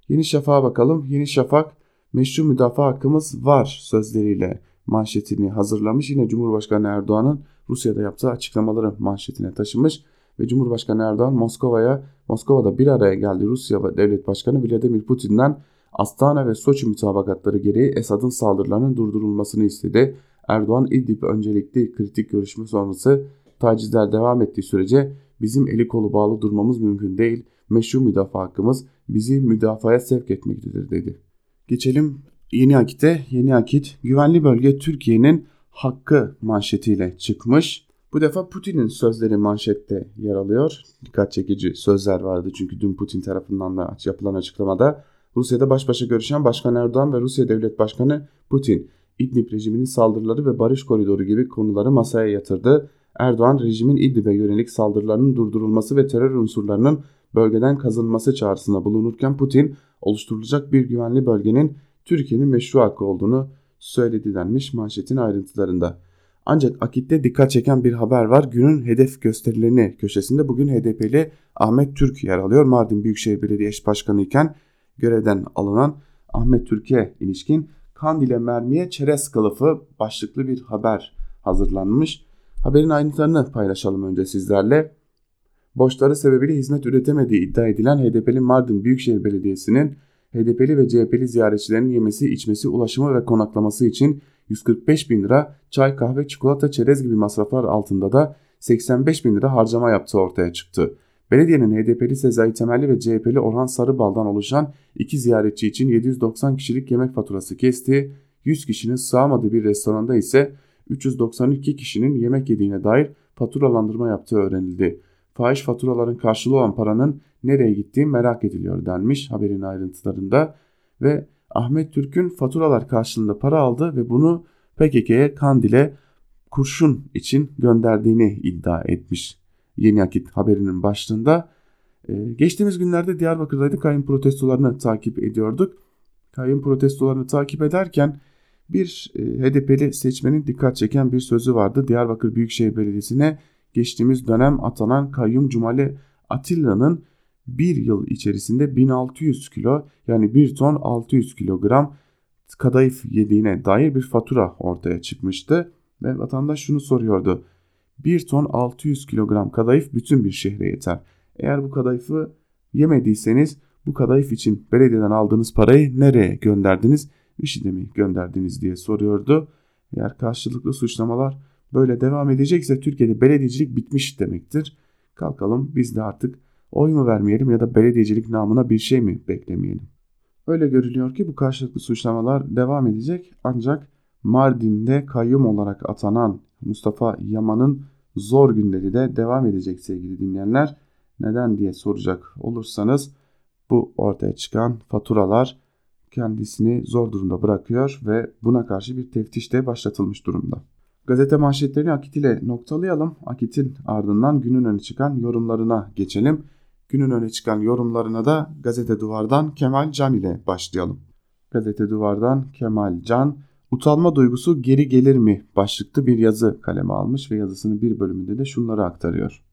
Yeni Şafak'a bakalım. Yeni Şafak meşru müdafaa hakkımız var sözleriyle manşetini hazırlamış. Yine Cumhurbaşkanı Erdoğan'ın Rusya'da yaptığı açıklamaları manşetine taşımış. ve Cumhurbaşkanı Erdoğan Moskova'ya Moskova'da bir araya geldi Rusya Devlet Başkanı Vladimir Putin'den Astana ve Soçi mütabakatları gereği Esad'ın saldırılarının durdurulmasını istedi. Erdoğan İdlib öncelikli kritik görüşme sonrası tacizler devam ettiği sürece bizim eli kolu bağlı durmamız mümkün değil. Meşru müdafaa hakkımız bizi müdafaya sevk etmektedir dedi. Geçelim Yeni Akit'e. Yeni Akit güvenli bölge Türkiye'nin hakkı manşetiyle çıkmış. Bu defa Putin'in sözleri manşette yer alıyor. Dikkat çekici sözler vardı çünkü dün Putin tarafından da yapılan açıklamada Rusya'da baş başa görüşen Başkan Erdoğan ve Rusya Devlet Başkanı Putin İdlib rejiminin saldırıları ve barış koridoru gibi konuları masaya yatırdı. Erdoğan rejimin İdlib'e yönelik saldırılarının durdurulması ve terör unsurlarının bölgeden kazınması çağrısında bulunurken Putin oluşturulacak bir güvenli bölgenin Türkiye'nin meşru hakkı olduğunu söyledi denmiş manşetin ayrıntılarında. Ancak Akit'te dikkat çeken bir haber var. Günün hedef gösterilerini köşesinde bugün HDP'li Ahmet Türk yer alıyor. Mardin Büyükşehir Belediye Başkanı iken görevden alınan Ahmet Türk'e ilişkin Kandil'e mermiye çerez kılıfı başlıklı bir haber hazırlanmış. Haberin ayrıntılarını paylaşalım önce sizlerle. Borçları sebebiyle hizmet üretemediği iddia edilen HDP'li Mardin Büyükşehir Belediyesi'nin HDP'li ve CHP'li ziyaretçilerin yemesi, içmesi, ulaşımı ve konaklaması için 145 bin lira çay, kahve, çikolata, çerez gibi masraflar altında da 85 bin lira harcama yaptığı ortaya çıktı. Belediyenin HDP'li Sezai Temelli ve CHP'li Orhan Sarıbal'dan oluşan iki ziyaretçi için 790 kişilik yemek faturası kesti. 100 kişinin sığamadığı bir restoranda ise 392 kişinin yemek yediğine dair faturalandırma yaptığı öğrenildi. Fahiş faturaların karşılığı olan paranın nereye gittiği merak ediliyor denmiş haberin ayrıntılarında ve Ahmet Türk'ün faturalar karşılığında para aldı ve bunu PKK'ye Kandil'e kurşun için gönderdiğini iddia etmiş. Yeni Akit haberinin başlığında. Ee, geçtiğimiz günlerde Diyarbakır'daydık kayyum protestolarını takip ediyorduk. Kayyum protestolarını takip ederken bir e, HDP'li seçmenin dikkat çeken bir sözü vardı. Diyarbakır Büyükşehir Belediyesi'ne geçtiğimiz dönem atanan kayyum Cumali Atilla'nın bir yıl içerisinde 1600 kilo yani 1 ton 600 kilogram kadayıf yediğine dair bir fatura ortaya çıkmıştı. Ve vatandaş şunu soruyordu. 1 ton 600 kilogram kadayıf bütün bir şehre yeter. Eğer bu kadayıfı yemediyseniz bu kadayıf için belediyeden aldığınız parayı nereye gönderdiniz? IŞİD'e mi gönderdiniz diye soruyordu. Eğer karşılıklı suçlamalar böyle devam edecekse Türkiye'de belediyecilik bitmiş demektir. Kalkalım biz de artık oy mu vermeyelim ya da belediyecilik namına bir şey mi beklemeyelim. Öyle görülüyor ki bu karşılıklı suçlamalar devam edecek ancak Mardin'de kayyum olarak atanan Mustafa Yaman'ın zor günleri de devam edecek sevgili dinleyenler. Neden diye soracak olursanız bu ortaya çıkan faturalar kendisini zor durumda bırakıyor ve buna karşı bir teftiş de başlatılmış durumda. Gazete manşetlerini Akit ile noktalayalım. Akit'in ardından günün öne çıkan yorumlarına geçelim. Günün öne çıkan yorumlarına da Gazete Duvar'dan Kemal Can ile başlayalım. Gazete Duvar'dan Kemal Can, Utanma duygusu geri gelir mi başlıklı bir yazı kaleme almış ve yazısının bir bölümünde de şunları aktarıyor.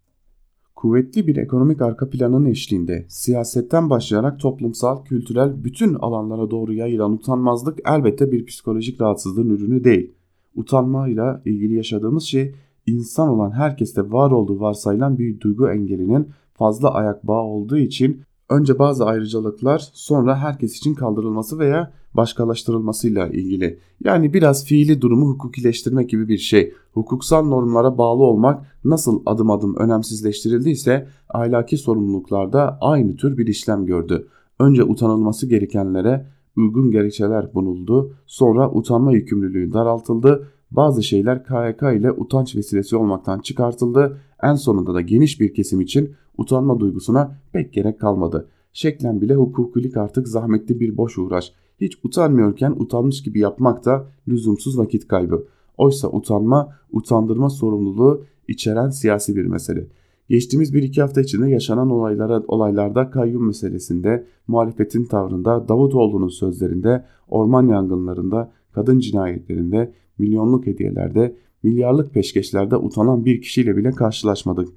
Kuvvetli bir ekonomik arka planın eşliğinde siyasetten başlayarak toplumsal, kültürel bütün alanlara doğru yayılan utanmazlık elbette bir psikolojik rahatsızlığın ürünü değil. Utanmayla ilgili yaşadığımız şey insan olan herkeste var olduğu varsayılan bir duygu engelinin fazla ayak bağı olduğu için önce bazı ayrıcalıklar sonra herkes için kaldırılması veya başkalaştırılmasıyla ilgili. Yani biraz fiili durumu hukukileştirmek gibi bir şey. Hukuksal normlara bağlı olmak nasıl adım adım önemsizleştirildiyse ahlaki sorumluluklarda aynı tür bir işlem gördü. Önce utanılması gerekenlere uygun gerekçeler bulundu, sonra utanma yükümlülüğü daraltıldı, bazı şeyler KYK ile utanç vesilesi olmaktan çıkartıldı, en sonunda da geniş bir kesim için utanma duygusuna pek gerek kalmadı. Şeklen bile hukukilik artık zahmetli bir boş uğraş. Hiç utanmıyorken utanmış gibi yapmak da lüzumsuz vakit kaybı. Oysa utanma, utandırma sorumluluğu içeren siyasi bir mesele. Geçtiğimiz bir iki hafta içinde yaşanan olaylara, olaylarda kayyum meselesinde, muhalefetin tavrında, Davutoğlu'nun sözlerinde, orman yangınlarında, kadın cinayetlerinde, milyonluk hediyelerde, milyarlık peşkeşlerde utanan bir kişiyle bile karşılaşmadık.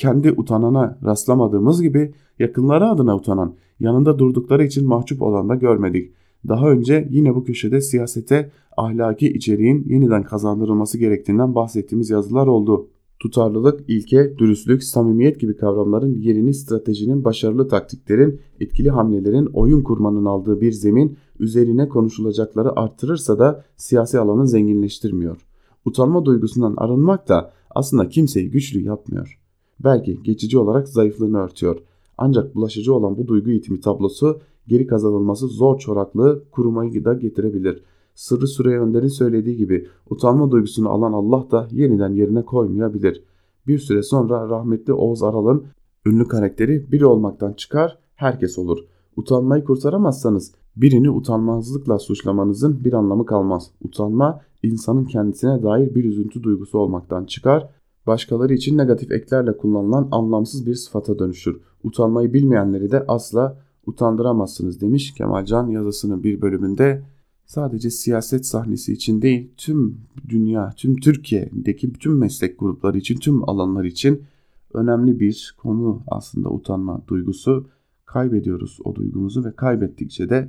Kendi utanana rastlamadığımız gibi yakınları adına utanan, yanında durdukları için mahcup olan da görmedik. Daha önce yine bu köşede siyasete ahlaki içeriğin yeniden kazandırılması gerektiğinden bahsettiğimiz yazılar oldu. Tutarlılık, ilke, dürüstlük, samimiyet gibi kavramların yerini stratejinin, başarılı taktiklerin, etkili hamlelerin, oyun kurmanın aldığı bir zemin üzerine konuşulacakları arttırırsa da siyasi alanı zenginleştirmiyor. Utanma duygusundan arınmak da aslında kimseyi güçlü yapmıyor. Belki geçici olarak zayıflığını örtüyor. Ancak bulaşıcı olan bu duygu itimi tablosu geri kazanılması zor çoraklığı kurumayı da getirebilir. Sırrı Süreyya Önder'in söylediği gibi utanma duygusunu alan Allah da yeniden yerine koymayabilir. Bir süre sonra rahmetli Oğuz Aral'ın ünlü karakteri biri olmaktan çıkar herkes olur. Utanmayı kurtaramazsanız birini utanmazlıkla suçlamanızın bir anlamı kalmaz. Utanma insanın kendisine dair bir üzüntü duygusu olmaktan çıkar, başkaları için negatif eklerle kullanılan anlamsız bir sıfata dönüşür. Utanmayı bilmeyenleri de asla utandıramazsınız demiş Kemalcan yazısının bir bölümünde sadece siyaset sahnesi için değil tüm dünya, tüm Türkiye'deki bütün meslek grupları için, tüm alanlar için önemli bir konu aslında utanma duygusu. Kaybediyoruz o duygumuzu ve kaybettikçe de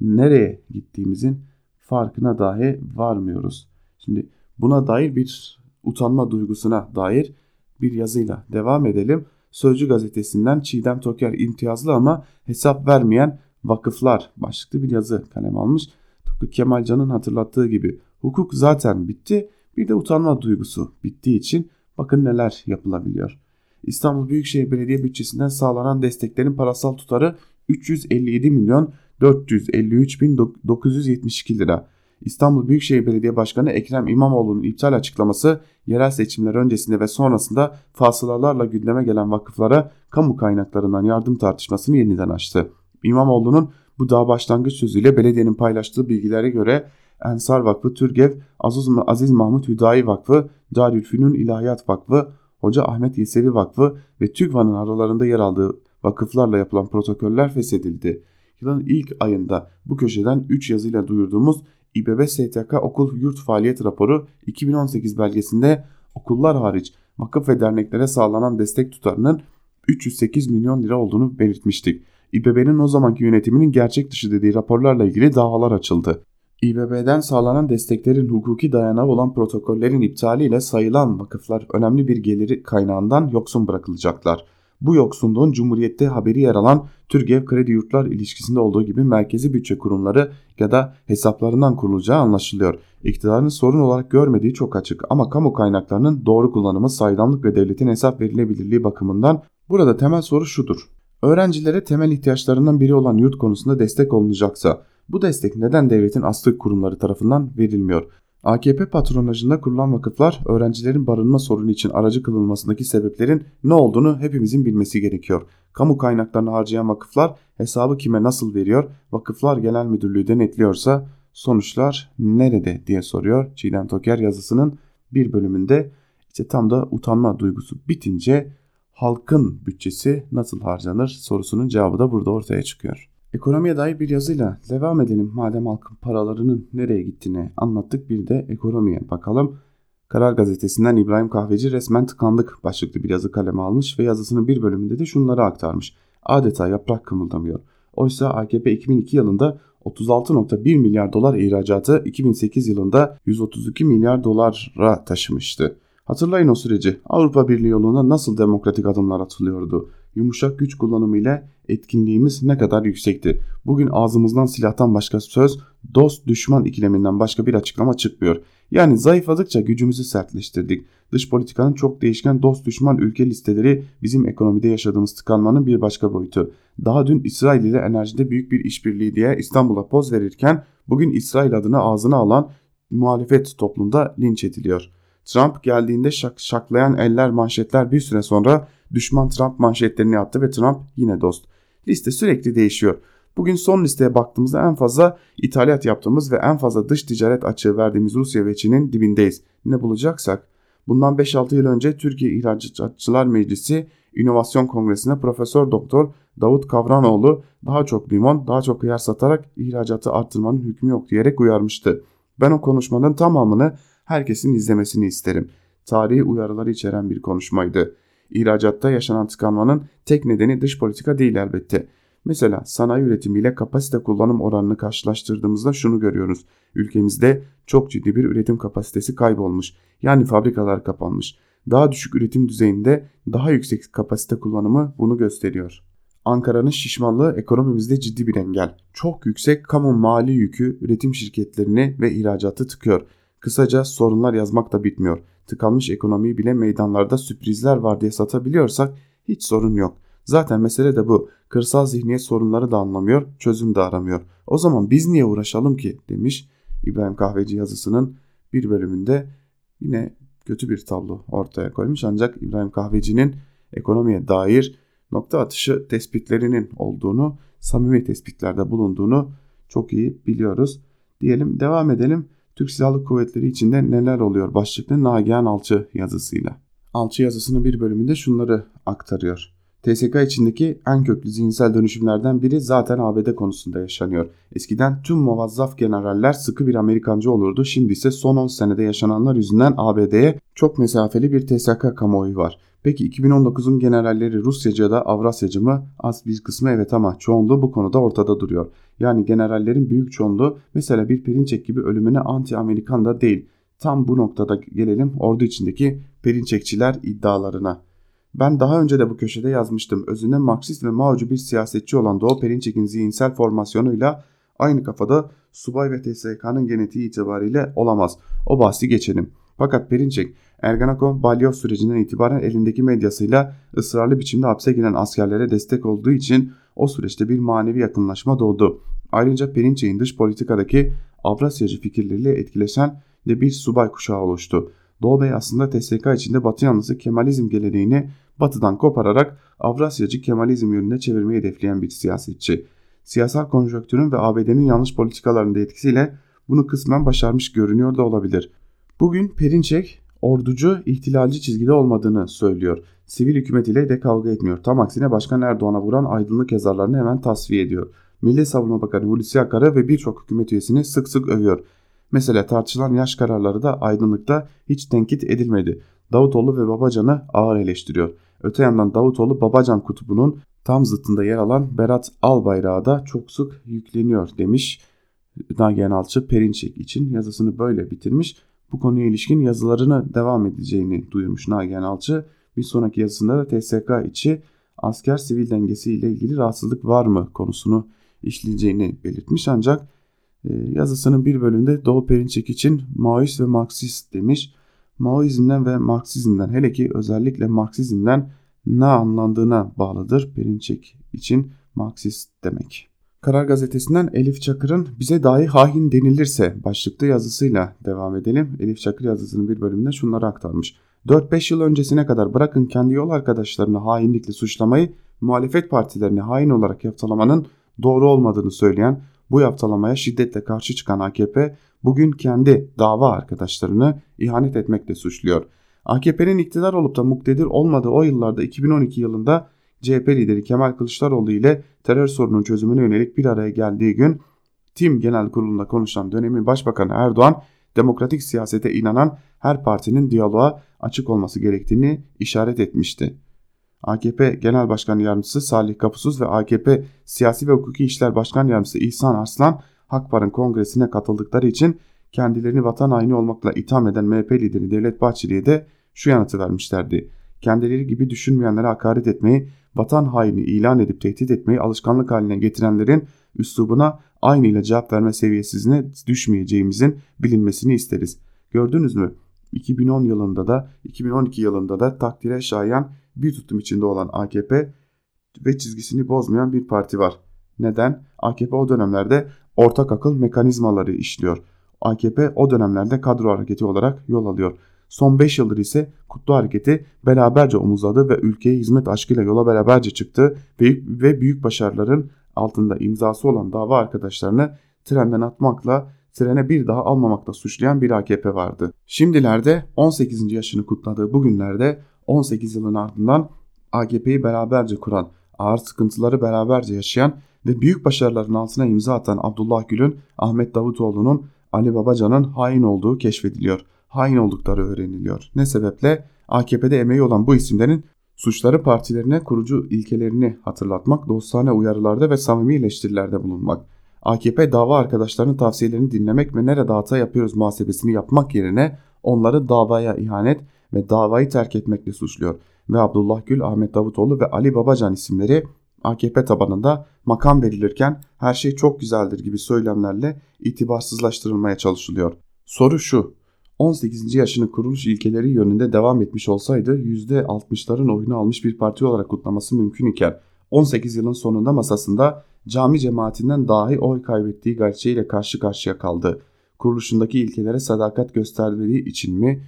nereye gittiğimizin farkına dahi varmıyoruz. Şimdi buna dair bir utanma duygusuna dair bir yazıyla devam edelim. Sözcü gazetesinden Çiğdem Toker imtiyazlı ama hesap vermeyen vakıflar başlıklı bir yazı kalem almış. Tıpkı Kemal Can'ın hatırlattığı gibi hukuk zaten bitti bir de utanma duygusu bittiği için bakın neler yapılabiliyor. İstanbul Büyükşehir Belediye bütçesinden sağlanan desteklerin parasal tutarı 357 milyon 453 bin 972 lira. İstanbul Büyükşehir Belediye Başkanı Ekrem İmamoğlu'nun iptal açıklaması yerel seçimler öncesinde ve sonrasında fasılalarla gündeme gelen vakıflara kamu kaynaklarından yardım tartışmasını yeniden açtı. İmamoğlu'nun bu daha başlangıç sözüyle belediyenin paylaştığı bilgilere göre Ensar Vakfı, Türgev, Aziz Mahmut Hüdayi Vakfı, Darülfünun İlahiyat Vakfı, Hoca Ahmet Yesevi Vakfı ve TÜGVA'nın aralarında yer aldığı vakıflarla yapılan protokoller feshedildi. Yılın ilk ayında bu köşeden 3 yazıyla duyurduğumuz İBB STK Okul Yurt Faaliyet Raporu 2018 belgesinde okullar hariç vakıf ve derneklere sağlanan destek tutarının 308 milyon lira olduğunu belirtmiştik. İBB'nin o zamanki yönetiminin gerçek dışı dediği raporlarla ilgili davalar açıldı. İBB'den sağlanan desteklerin hukuki dayanağı olan protokollerin iptaliyle sayılan vakıflar önemli bir geliri kaynağından yoksun bırakılacaklar. Bu yoksunluğun Cumhuriyet'te haberi yer alan Türgev Kredi Yurtlar ilişkisinde olduğu gibi merkezi bütçe kurumları ya da hesaplarından kurulacağı anlaşılıyor. İktidarın sorun olarak görmediği çok açık ama kamu kaynaklarının doğru kullanımı, saydamlık ve devletin hesap verilebilirliği bakımından burada temel soru şudur. Öğrencilere temel ihtiyaçlarından biri olan yurt konusunda destek olunacaksa bu destek neden devletin aslı kurumları tarafından verilmiyor? AKP patronajında kurulan vakıflar öğrencilerin barınma sorunu için aracı kılınmasındaki sebeplerin ne olduğunu hepimizin bilmesi gerekiyor. Kamu kaynaklarını harcayan vakıflar hesabı kime nasıl veriyor? Vakıflar Genel Müdürlüğü denetliyorsa sonuçlar nerede diye soruyor Çiğdem Toker yazısının bir bölümünde. İşte tam da utanma duygusu bitince halkın bütçesi nasıl harcanır sorusunun cevabı da burada ortaya çıkıyor. Ekonomiye dair bir yazıyla devam edelim. Madem halkın paralarının nereye gittiğini anlattık bir de ekonomiye bakalım. Karar gazetesinden İbrahim Kahveci resmen tıkandık başlıklı bir yazı kaleme almış ve yazısının bir bölümünde de şunları aktarmış. Adeta yaprak kımıldamıyor. Oysa AKP 2002 yılında 36.1 milyar dolar ihracatı 2008 yılında 132 milyar dolara taşımıştı. Hatırlayın o süreci. Avrupa Birliği yolunda nasıl demokratik adımlar atılıyordu yumuşak güç kullanımı ile etkinliğimiz ne kadar yüksekti. Bugün ağzımızdan silahtan başka söz, dost düşman ikileminden başka bir açıklama çıkmıyor. Yani zayıfladıkça gücümüzü sertleştirdik. Dış politikanın çok değişken dost düşman ülke listeleri bizim ekonomide yaşadığımız tıkanmanın bir başka boyutu. Daha dün İsrail ile enerjide büyük bir işbirliği diye İstanbul'a poz verirken bugün İsrail adını ağzına alan muhalefet toplumda linç ediliyor. Trump geldiğinde şak şaklayan eller manşetler bir süre sonra düşman Trump manşetlerini attı ve Trump yine dost. Liste sürekli değişiyor. Bugün son listeye baktığımızda en fazla ithalat yaptığımız ve en fazla dış ticaret açığı verdiğimiz Rusya ve Çin'in dibindeyiz. Ne bulacaksak? Bundan 5-6 yıl önce Türkiye İhracatçılar Meclisi İnovasyon Kongresi'ne Profesör Doktor Davut Kavranoğlu daha çok limon, daha çok hıyar satarak ihracatı arttırmanın hükmü yok diyerek uyarmıştı. Ben o konuşmanın tamamını herkesin izlemesini isterim. Tarihi uyarıları içeren bir konuşmaydı. İhracatta yaşanan tıkanmanın tek nedeni dış politika değil elbette. Mesela sanayi üretimiyle kapasite kullanım oranını karşılaştırdığımızda şunu görüyoruz. Ülkemizde çok ciddi bir üretim kapasitesi kaybolmuş. Yani fabrikalar kapanmış. Daha düşük üretim düzeyinde daha yüksek kapasite kullanımı bunu gösteriyor. Ankara'nın şişmanlığı ekonomimizde ciddi bir engel. Çok yüksek kamu mali yükü üretim şirketlerini ve ihracatı tıkıyor. Kısaca sorunlar yazmak da bitmiyor. Tıkanmış ekonomiyi bile meydanlarda sürprizler var diye satabiliyorsak hiç sorun yok. Zaten mesele de bu. Kırsal zihniyet sorunları da anlamıyor, çözüm de aramıyor. O zaman biz niye uğraşalım ki demiş İbrahim Kahveci yazısının bir bölümünde yine kötü bir tablo ortaya koymuş. Ancak İbrahim Kahveci'nin ekonomiye dair nokta atışı tespitlerinin olduğunu, samimi tespitlerde bulunduğunu çok iyi biliyoruz. Diyelim devam edelim. Türk Silahlı Kuvvetleri içinde neler oluyor başlıklı Nagihan Alçı yazısıyla. Alçı yazısının bir bölümünde şunları aktarıyor. TSK içindeki en köklü zihinsel dönüşümlerden biri zaten ABD konusunda yaşanıyor. Eskiden tüm muvazzaf generaller sıkı bir Amerikancı olurdu. Şimdi ise son 10 senede yaşananlar yüzünden ABD'ye çok mesafeli bir TSK kamuoyu var. Peki 2019'un generalleri Rusyacı ya da Avrasyacı mı? Az bir kısmı evet ama çoğunluğu bu konuda ortada duruyor. Yani generallerin büyük çoğunluğu mesela bir Perinçek gibi ölümüne anti-Amerikan da değil. Tam bu noktada gelelim ordu içindeki Perinçekçiler iddialarına. Ben daha önce de bu köşede yazmıştım. Özünde Marksist ve Mao'cu bir siyasetçi olan Doğu Perinçek'in zihinsel formasyonuyla aynı kafada subay ve TSK'nın genetiği itibariyle olamaz. O bahsi geçelim. Fakat Perinçek, Ergenekon balyoz sürecinden itibaren elindeki medyasıyla ısrarlı biçimde hapse giren askerlere destek olduğu için o süreçte bir manevi yakınlaşma doğdu. Ayrıca Perinçek'in dış politikadaki Avrasyacı fikirleriyle etkileşen de bir subay kuşağı oluştu. Doğu Bey aslında TSK içinde Batı yanlısı Kemalizm geleneğini Batı'dan kopararak Avrasyacı Kemalizm yönüne çevirmeyi hedefleyen bir siyasetçi. Siyasal konjonktürün ve ABD'nin yanlış politikalarının etkisiyle bunu kısmen başarmış görünüyor da olabilir. Bugün Perinçek orducu, ihtilalci çizgide olmadığını söylüyor. Sivil hükümet ile de kavga etmiyor. Tam aksine Başkan Erdoğan'a vuran aydınlık yazarlarını hemen tasfiye ediyor. Milli Savunma Bakanı Hulusi Akar'ı ve birçok hükümet üyesini sık sık övüyor. Mesela tartışılan yaş kararları da aydınlıkta hiç tenkit edilmedi. Davutoğlu ve Babacan'ı ağır eleştiriyor. Öte yandan Davutoğlu Babacan kutubunun tam zıttında yer alan Berat Albayrak'a da çok sık yükleniyor demiş. Nagihan Alçı Perinçek için yazısını böyle bitirmiş. Bu konuya ilişkin yazılarını devam edeceğini duyurmuş Nagihan Alçı. Bir sonraki yazısında da TSK içi asker sivil dengesi ile ilgili rahatsızlık var mı konusunu işleyeceğini belirtmiş ancak yazısının bir bölümünde Doğu Perinçek için Maoist ve Marksist demiş. Maoizmden ve Marksizmden hele ki özellikle Marksizmden ne anlandığına bağlıdır Perinçek için Marksist demek. Karar Gazetesi'nden Elif Çakır'ın bize dahi hain denilirse başlıklı yazısıyla devam edelim. Elif Çakır yazısının bir bölümünde şunları aktarmış. 4-5 yıl öncesine kadar bırakın kendi yol arkadaşlarını hainlikle suçlamayı, muhalefet partilerini hain olarak yaftalamanın doğru olmadığını söyleyen, bu yaptalamaya şiddetle karşı çıkan AKP bugün kendi dava arkadaşlarını ihanet etmekle suçluyor. AKP'nin iktidar olup da muktedir olmadığı o yıllarda 2012 yılında CHP lideri Kemal Kılıçdaroğlu ile terör sorunun çözümüne yönelik bir araya geldiği gün Tim Genel Kurulu'nda konuşan dönemin Başbakanı Erdoğan demokratik siyasete inanan her partinin diyaloğa açık olması gerektiğini işaret etmişti. AKP Genel Başkan Yardımcısı Salih Kapusuz ve AKP Siyasi ve Hukuki İşler Başkan Yardımcısı İhsan Arslan Hakpar'ın kongresine katıldıkları için kendilerini vatan haini olmakla itham eden MHP lideri Devlet Bahçeli'ye de şu yanıtı vermişlerdi. Kendileri gibi düşünmeyenlere hakaret etmeyi, vatan haini ilan edip tehdit etmeyi alışkanlık haline getirenlerin üslubuna aynı ile cevap verme seviyesizine düşmeyeceğimizin bilinmesini isteriz. Gördünüz mü? 2010 yılında da 2012 yılında da takdire şayan bir tutum içinde olan AKP ve çizgisini bozmayan bir parti var. Neden? AKP o dönemlerde ortak akıl mekanizmaları işliyor. AKP o dönemlerde kadro hareketi olarak yol alıyor. Son 5 yıldır ise Kutlu Hareketi beraberce omuzladı ve ülkeye hizmet aşkıyla yola beraberce çıktı ve büyük başarıların altında imzası olan dava arkadaşlarını trenden atmakla trene bir daha almamakla suçlayan bir AKP vardı. Şimdilerde 18. yaşını kutladığı bugünlerde 18 yılın ardından AKP'yi beraberce kuran, ağır sıkıntıları beraberce yaşayan ve büyük başarıların altına imza atan Abdullah Gül'ün Ahmet Davutoğlu'nun Ali Babacan'ın hain olduğu keşfediliyor. Hain oldukları öğreniliyor. Ne sebeple AKP'de emeği olan bu isimlerin suçları partilerine kurucu ilkelerini hatırlatmak, dostane uyarılarda ve samimi eleştirilerde bulunmak. AKP dava arkadaşlarının tavsiyelerini dinlemek ve nerede hata yapıyoruz muhasebesini yapmak yerine onları davaya ihanet ve davayı terk etmekle suçluyor. Ve Abdullah Gül, Ahmet Davutoğlu ve Ali Babacan isimleri AKP tabanında makam verilirken her şey çok güzeldir gibi söylemlerle itibarsızlaştırılmaya çalışılıyor. Soru şu, 18. yaşını kuruluş ilkeleri yönünde devam etmiş olsaydı %60'ların oyunu almış bir parti olarak kutlaması mümkün iken 18 yılın sonunda masasında cami cemaatinden dahi oy kaybettiği gerçeğiyle karşı karşıya kaldı. Kuruluşundaki ilkelere sadakat gösterdiği için mi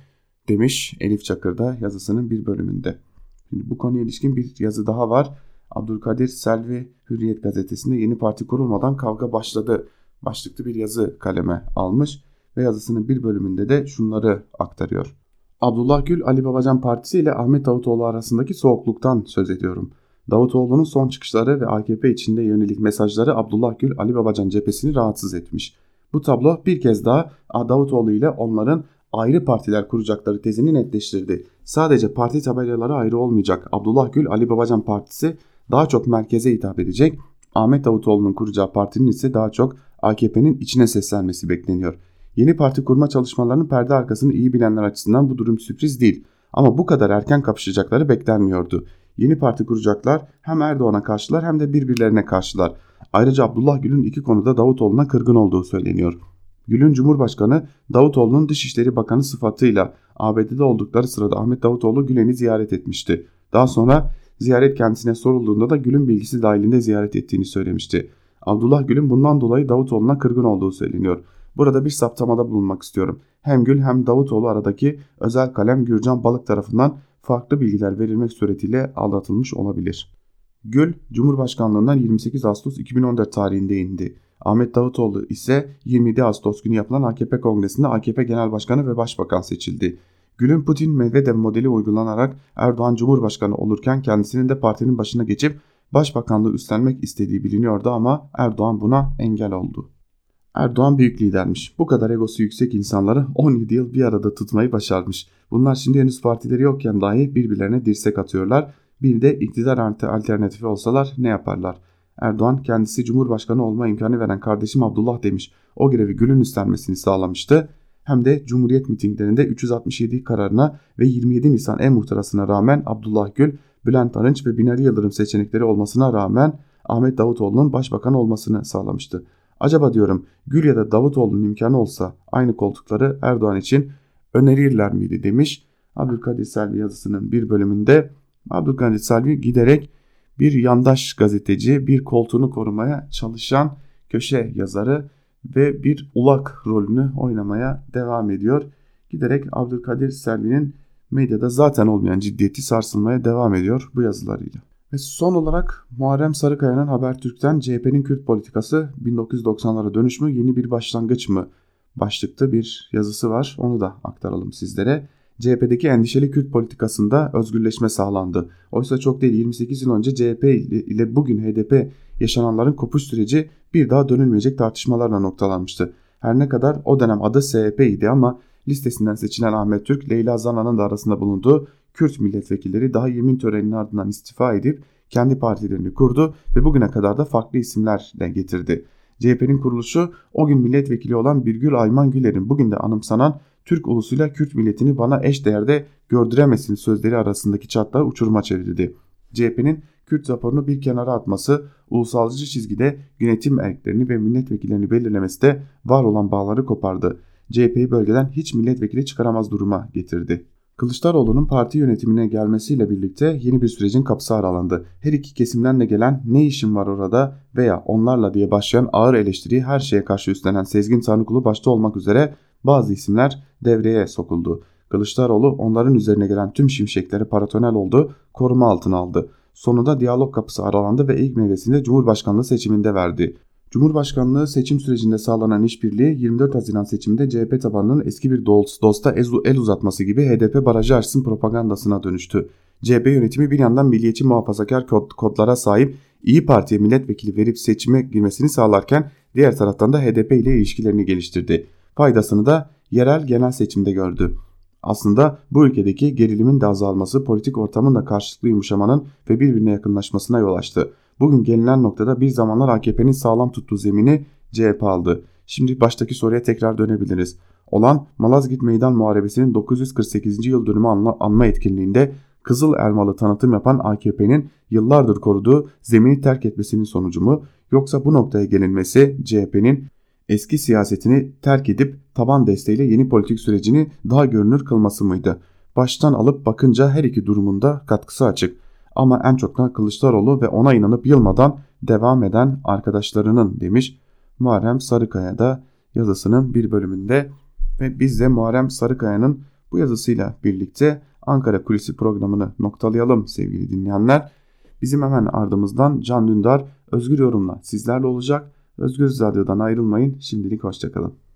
demiş Elif Çakır'da yazısının bir bölümünde. Şimdi bu konuya ilişkin bir yazı daha var. Abdülkadir Selvi Hürriyet gazetesinde yeni parti kurulmadan kavga başladı başlıklı bir yazı kaleme almış ve yazısının bir bölümünde de şunları aktarıyor. Abdullah Gül Ali Babacan Partisi ile Ahmet Davutoğlu arasındaki soğukluktan söz ediyorum. Davutoğlu'nun son çıkışları ve AKP içinde yönelik mesajları Abdullah Gül Ali Babacan cephesini rahatsız etmiş. Bu tablo bir kez daha Davutoğlu ile onların ayrı partiler kuracakları tezini netleştirdi. Sadece parti tabelaları ayrı olmayacak. Abdullah Gül Ali Babacan Partisi daha çok merkeze hitap edecek. Ahmet Davutoğlu'nun kuracağı partinin ise daha çok AKP'nin içine seslenmesi bekleniyor. Yeni parti kurma çalışmalarının perde arkasını iyi bilenler açısından bu durum sürpriz değil. Ama bu kadar erken kapışacakları beklenmiyordu. Yeni parti kuracaklar hem Erdoğan'a karşılar hem de birbirlerine karşılar. Ayrıca Abdullah Gül'ün iki konuda Davutoğlu'na kırgın olduğu söyleniyor. Gül'ün Cumhurbaşkanı Davutoğlu'nun Dışişleri Bakanı sıfatıyla ABD'de oldukları sırada Ahmet Davutoğlu Gülen'i ziyaret etmişti. Daha sonra ziyaret kendisine sorulduğunda da Gül'ün bilgisi dahilinde ziyaret ettiğini söylemişti. Abdullah Gül'ün bundan dolayı Davutoğlu'na kırgın olduğu söyleniyor. Burada bir saptamada bulunmak istiyorum. Hem Gül hem Davutoğlu aradaki özel kalem Gürcan Balık tarafından farklı bilgiler verilmek suretiyle aldatılmış olabilir. Gül, Cumhurbaşkanlığından 28 Ağustos 2014 tarihinde indi. Ahmet Davutoğlu ise 27 Ağustos günü yapılan AKP kongresinde AKP Genel Başkanı ve Başbakan seçildi. Gül'ün Putin-Medvedev modeli uygulanarak Erdoğan Cumhurbaşkanı olurken kendisinin de partinin başına geçip başbakanlığı üstlenmek istediği biliniyordu ama Erdoğan buna engel oldu. Erdoğan büyük lidermiş. Bu kadar egosu yüksek insanları 17 yıl bir arada tutmayı başarmış. Bunlar şimdi henüz partileri yokken dahi birbirlerine dirsek atıyorlar. Bir de iktidar alternatifi olsalar ne yaparlar? Erdoğan kendisi Cumhurbaşkanı olma imkanı veren kardeşim Abdullah demiş. O görevi Gül'ün üstlenmesini sağlamıştı. Hem de Cumhuriyet mitinglerinde 367 kararına ve 27 Nisan en muhtırasına rağmen Abdullah Gül, Bülent Arınç ve Binali Yıldırım seçenekleri olmasına rağmen Ahmet Davutoğlu'nun başbakan olmasını sağlamıştı. Acaba diyorum Gül ya da Davutoğlu'nun imkanı olsa aynı koltukları Erdoğan için önerirler miydi demiş. Abdülkadir Selvi yazısının bir bölümünde Abdülkadir Selvi giderek bir yandaş gazeteci, bir koltuğunu korumaya çalışan köşe yazarı ve bir ulak rolünü oynamaya devam ediyor. Giderek Abdülkadir Selvi'nin medyada zaten olmayan ciddiyeti sarsılmaya devam ediyor bu yazılarıyla. Ve son olarak Muharrem Sarıkaya'nın Habertürk'ten CHP'nin Kürt politikası 1990'lara dönüş mü yeni bir başlangıç mı başlıkta bir yazısı var. Onu da aktaralım sizlere. CHP'deki endişeli Kürt politikasında özgürleşme sağlandı. Oysa çok değil 28 yıl önce CHP ile bugün HDP yaşananların kopuş süreci bir daha dönülmeyecek tartışmalarla noktalanmıştı. Her ne kadar o dönem adı SHP idi ama listesinden seçilen Ahmet Türk, Leyla Zana'nın da arasında bulunduğu Kürt milletvekilleri daha yemin töreninin ardından istifa edip kendi partilerini kurdu ve bugüne kadar da farklı isimlerle getirdi. CHP'nin kuruluşu o gün milletvekili olan Birgül Ayman Güler'in bugün de anımsanan Türk ulusuyla Kürt milletini bana eş değerde gördüremesin sözleri arasındaki çatlağı uçuruma çevirdi. CHP'nin Kürt raporunu bir kenara atması, ulusalcı çizgide yönetim erklerini ve milletvekillerini belirlemesi de var olan bağları kopardı. CHP'yi bölgeden hiç milletvekili çıkaramaz duruma getirdi. Kılıçdaroğlu'nun parti yönetimine gelmesiyle birlikte yeni bir sürecin kapısı aralandı. Her iki kesimden de gelen ne işim var orada veya onlarla diye başlayan ağır eleştiriyi her şeye karşı üstlenen Sezgin Tanrıkulu başta olmak üzere bazı isimler devreye sokuldu. Kılıçdaroğlu onların üzerine gelen tüm şimşekleri paratonel oldu, koruma altına aldı. Sonunda diyalog kapısı aralandı ve ilk meyvesini Cumhurbaşkanlığı seçiminde verdi. Cumhurbaşkanlığı seçim sürecinde sağlanan işbirliği 24 Haziran seçiminde CHP tabanının eski bir dosta el uzatması gibi HDP barajı açsın propagandasına dönüştü. CHP yönetimi bir yandan milliyetçi muhafazakar kod, kodlara sahip İyi Parti'ye milletvekili verip seçime girmesini sağlarken diğer taraftan da HDP ile ilişkilerini geliştirdi. Faydasını da yerel genel seçimde gördü. Aslında bu ülkedeki gerilimin de azalması politik ortamın da karşılıklı yumuşamanın ve birbirine yakınlaşmasına yol açtı. Bugün gelinen noktada bir zamanlar AKP'nin sağlam tuttuğu zemini CHP aldı. Şimdi baştaki soruya tekrar dönebiliriz. olan Malazgirt Meydan Muharebesi'nin 948. yıl dönümü anma, etkinliğinde Kızıl Elmalı tanıtım yapan AKP'nin yıllardır koruduğu zemini terk etmesinin sonucu mu yoksa bu noktaya gelinmesi CHP'nin eski siyasetini terk edip taban desteğiyle yeni politik sürecini daha görünür kılması mıydı? Baştan alıp bakınca her iki durumunda katkısı açık. Ama en çok da Kılıçdaroğlu ve ona inanıp yılmadan devam eden arkadaşlarının demiş Muharrem Sarıkaya da yazısının bir bölümünde ve biz de Muharrem Sarıkaya'nın bu yazısıyla birlikte Ankara Kulisi programını noktalayalım sevgili dinleyenler. Bizim hemen ardımızdan Can Dündar Özgür Yorum'la sizlerle olacak. Özgür Radyo'dan ayrılmayın. Şimdilik hoşçakalın.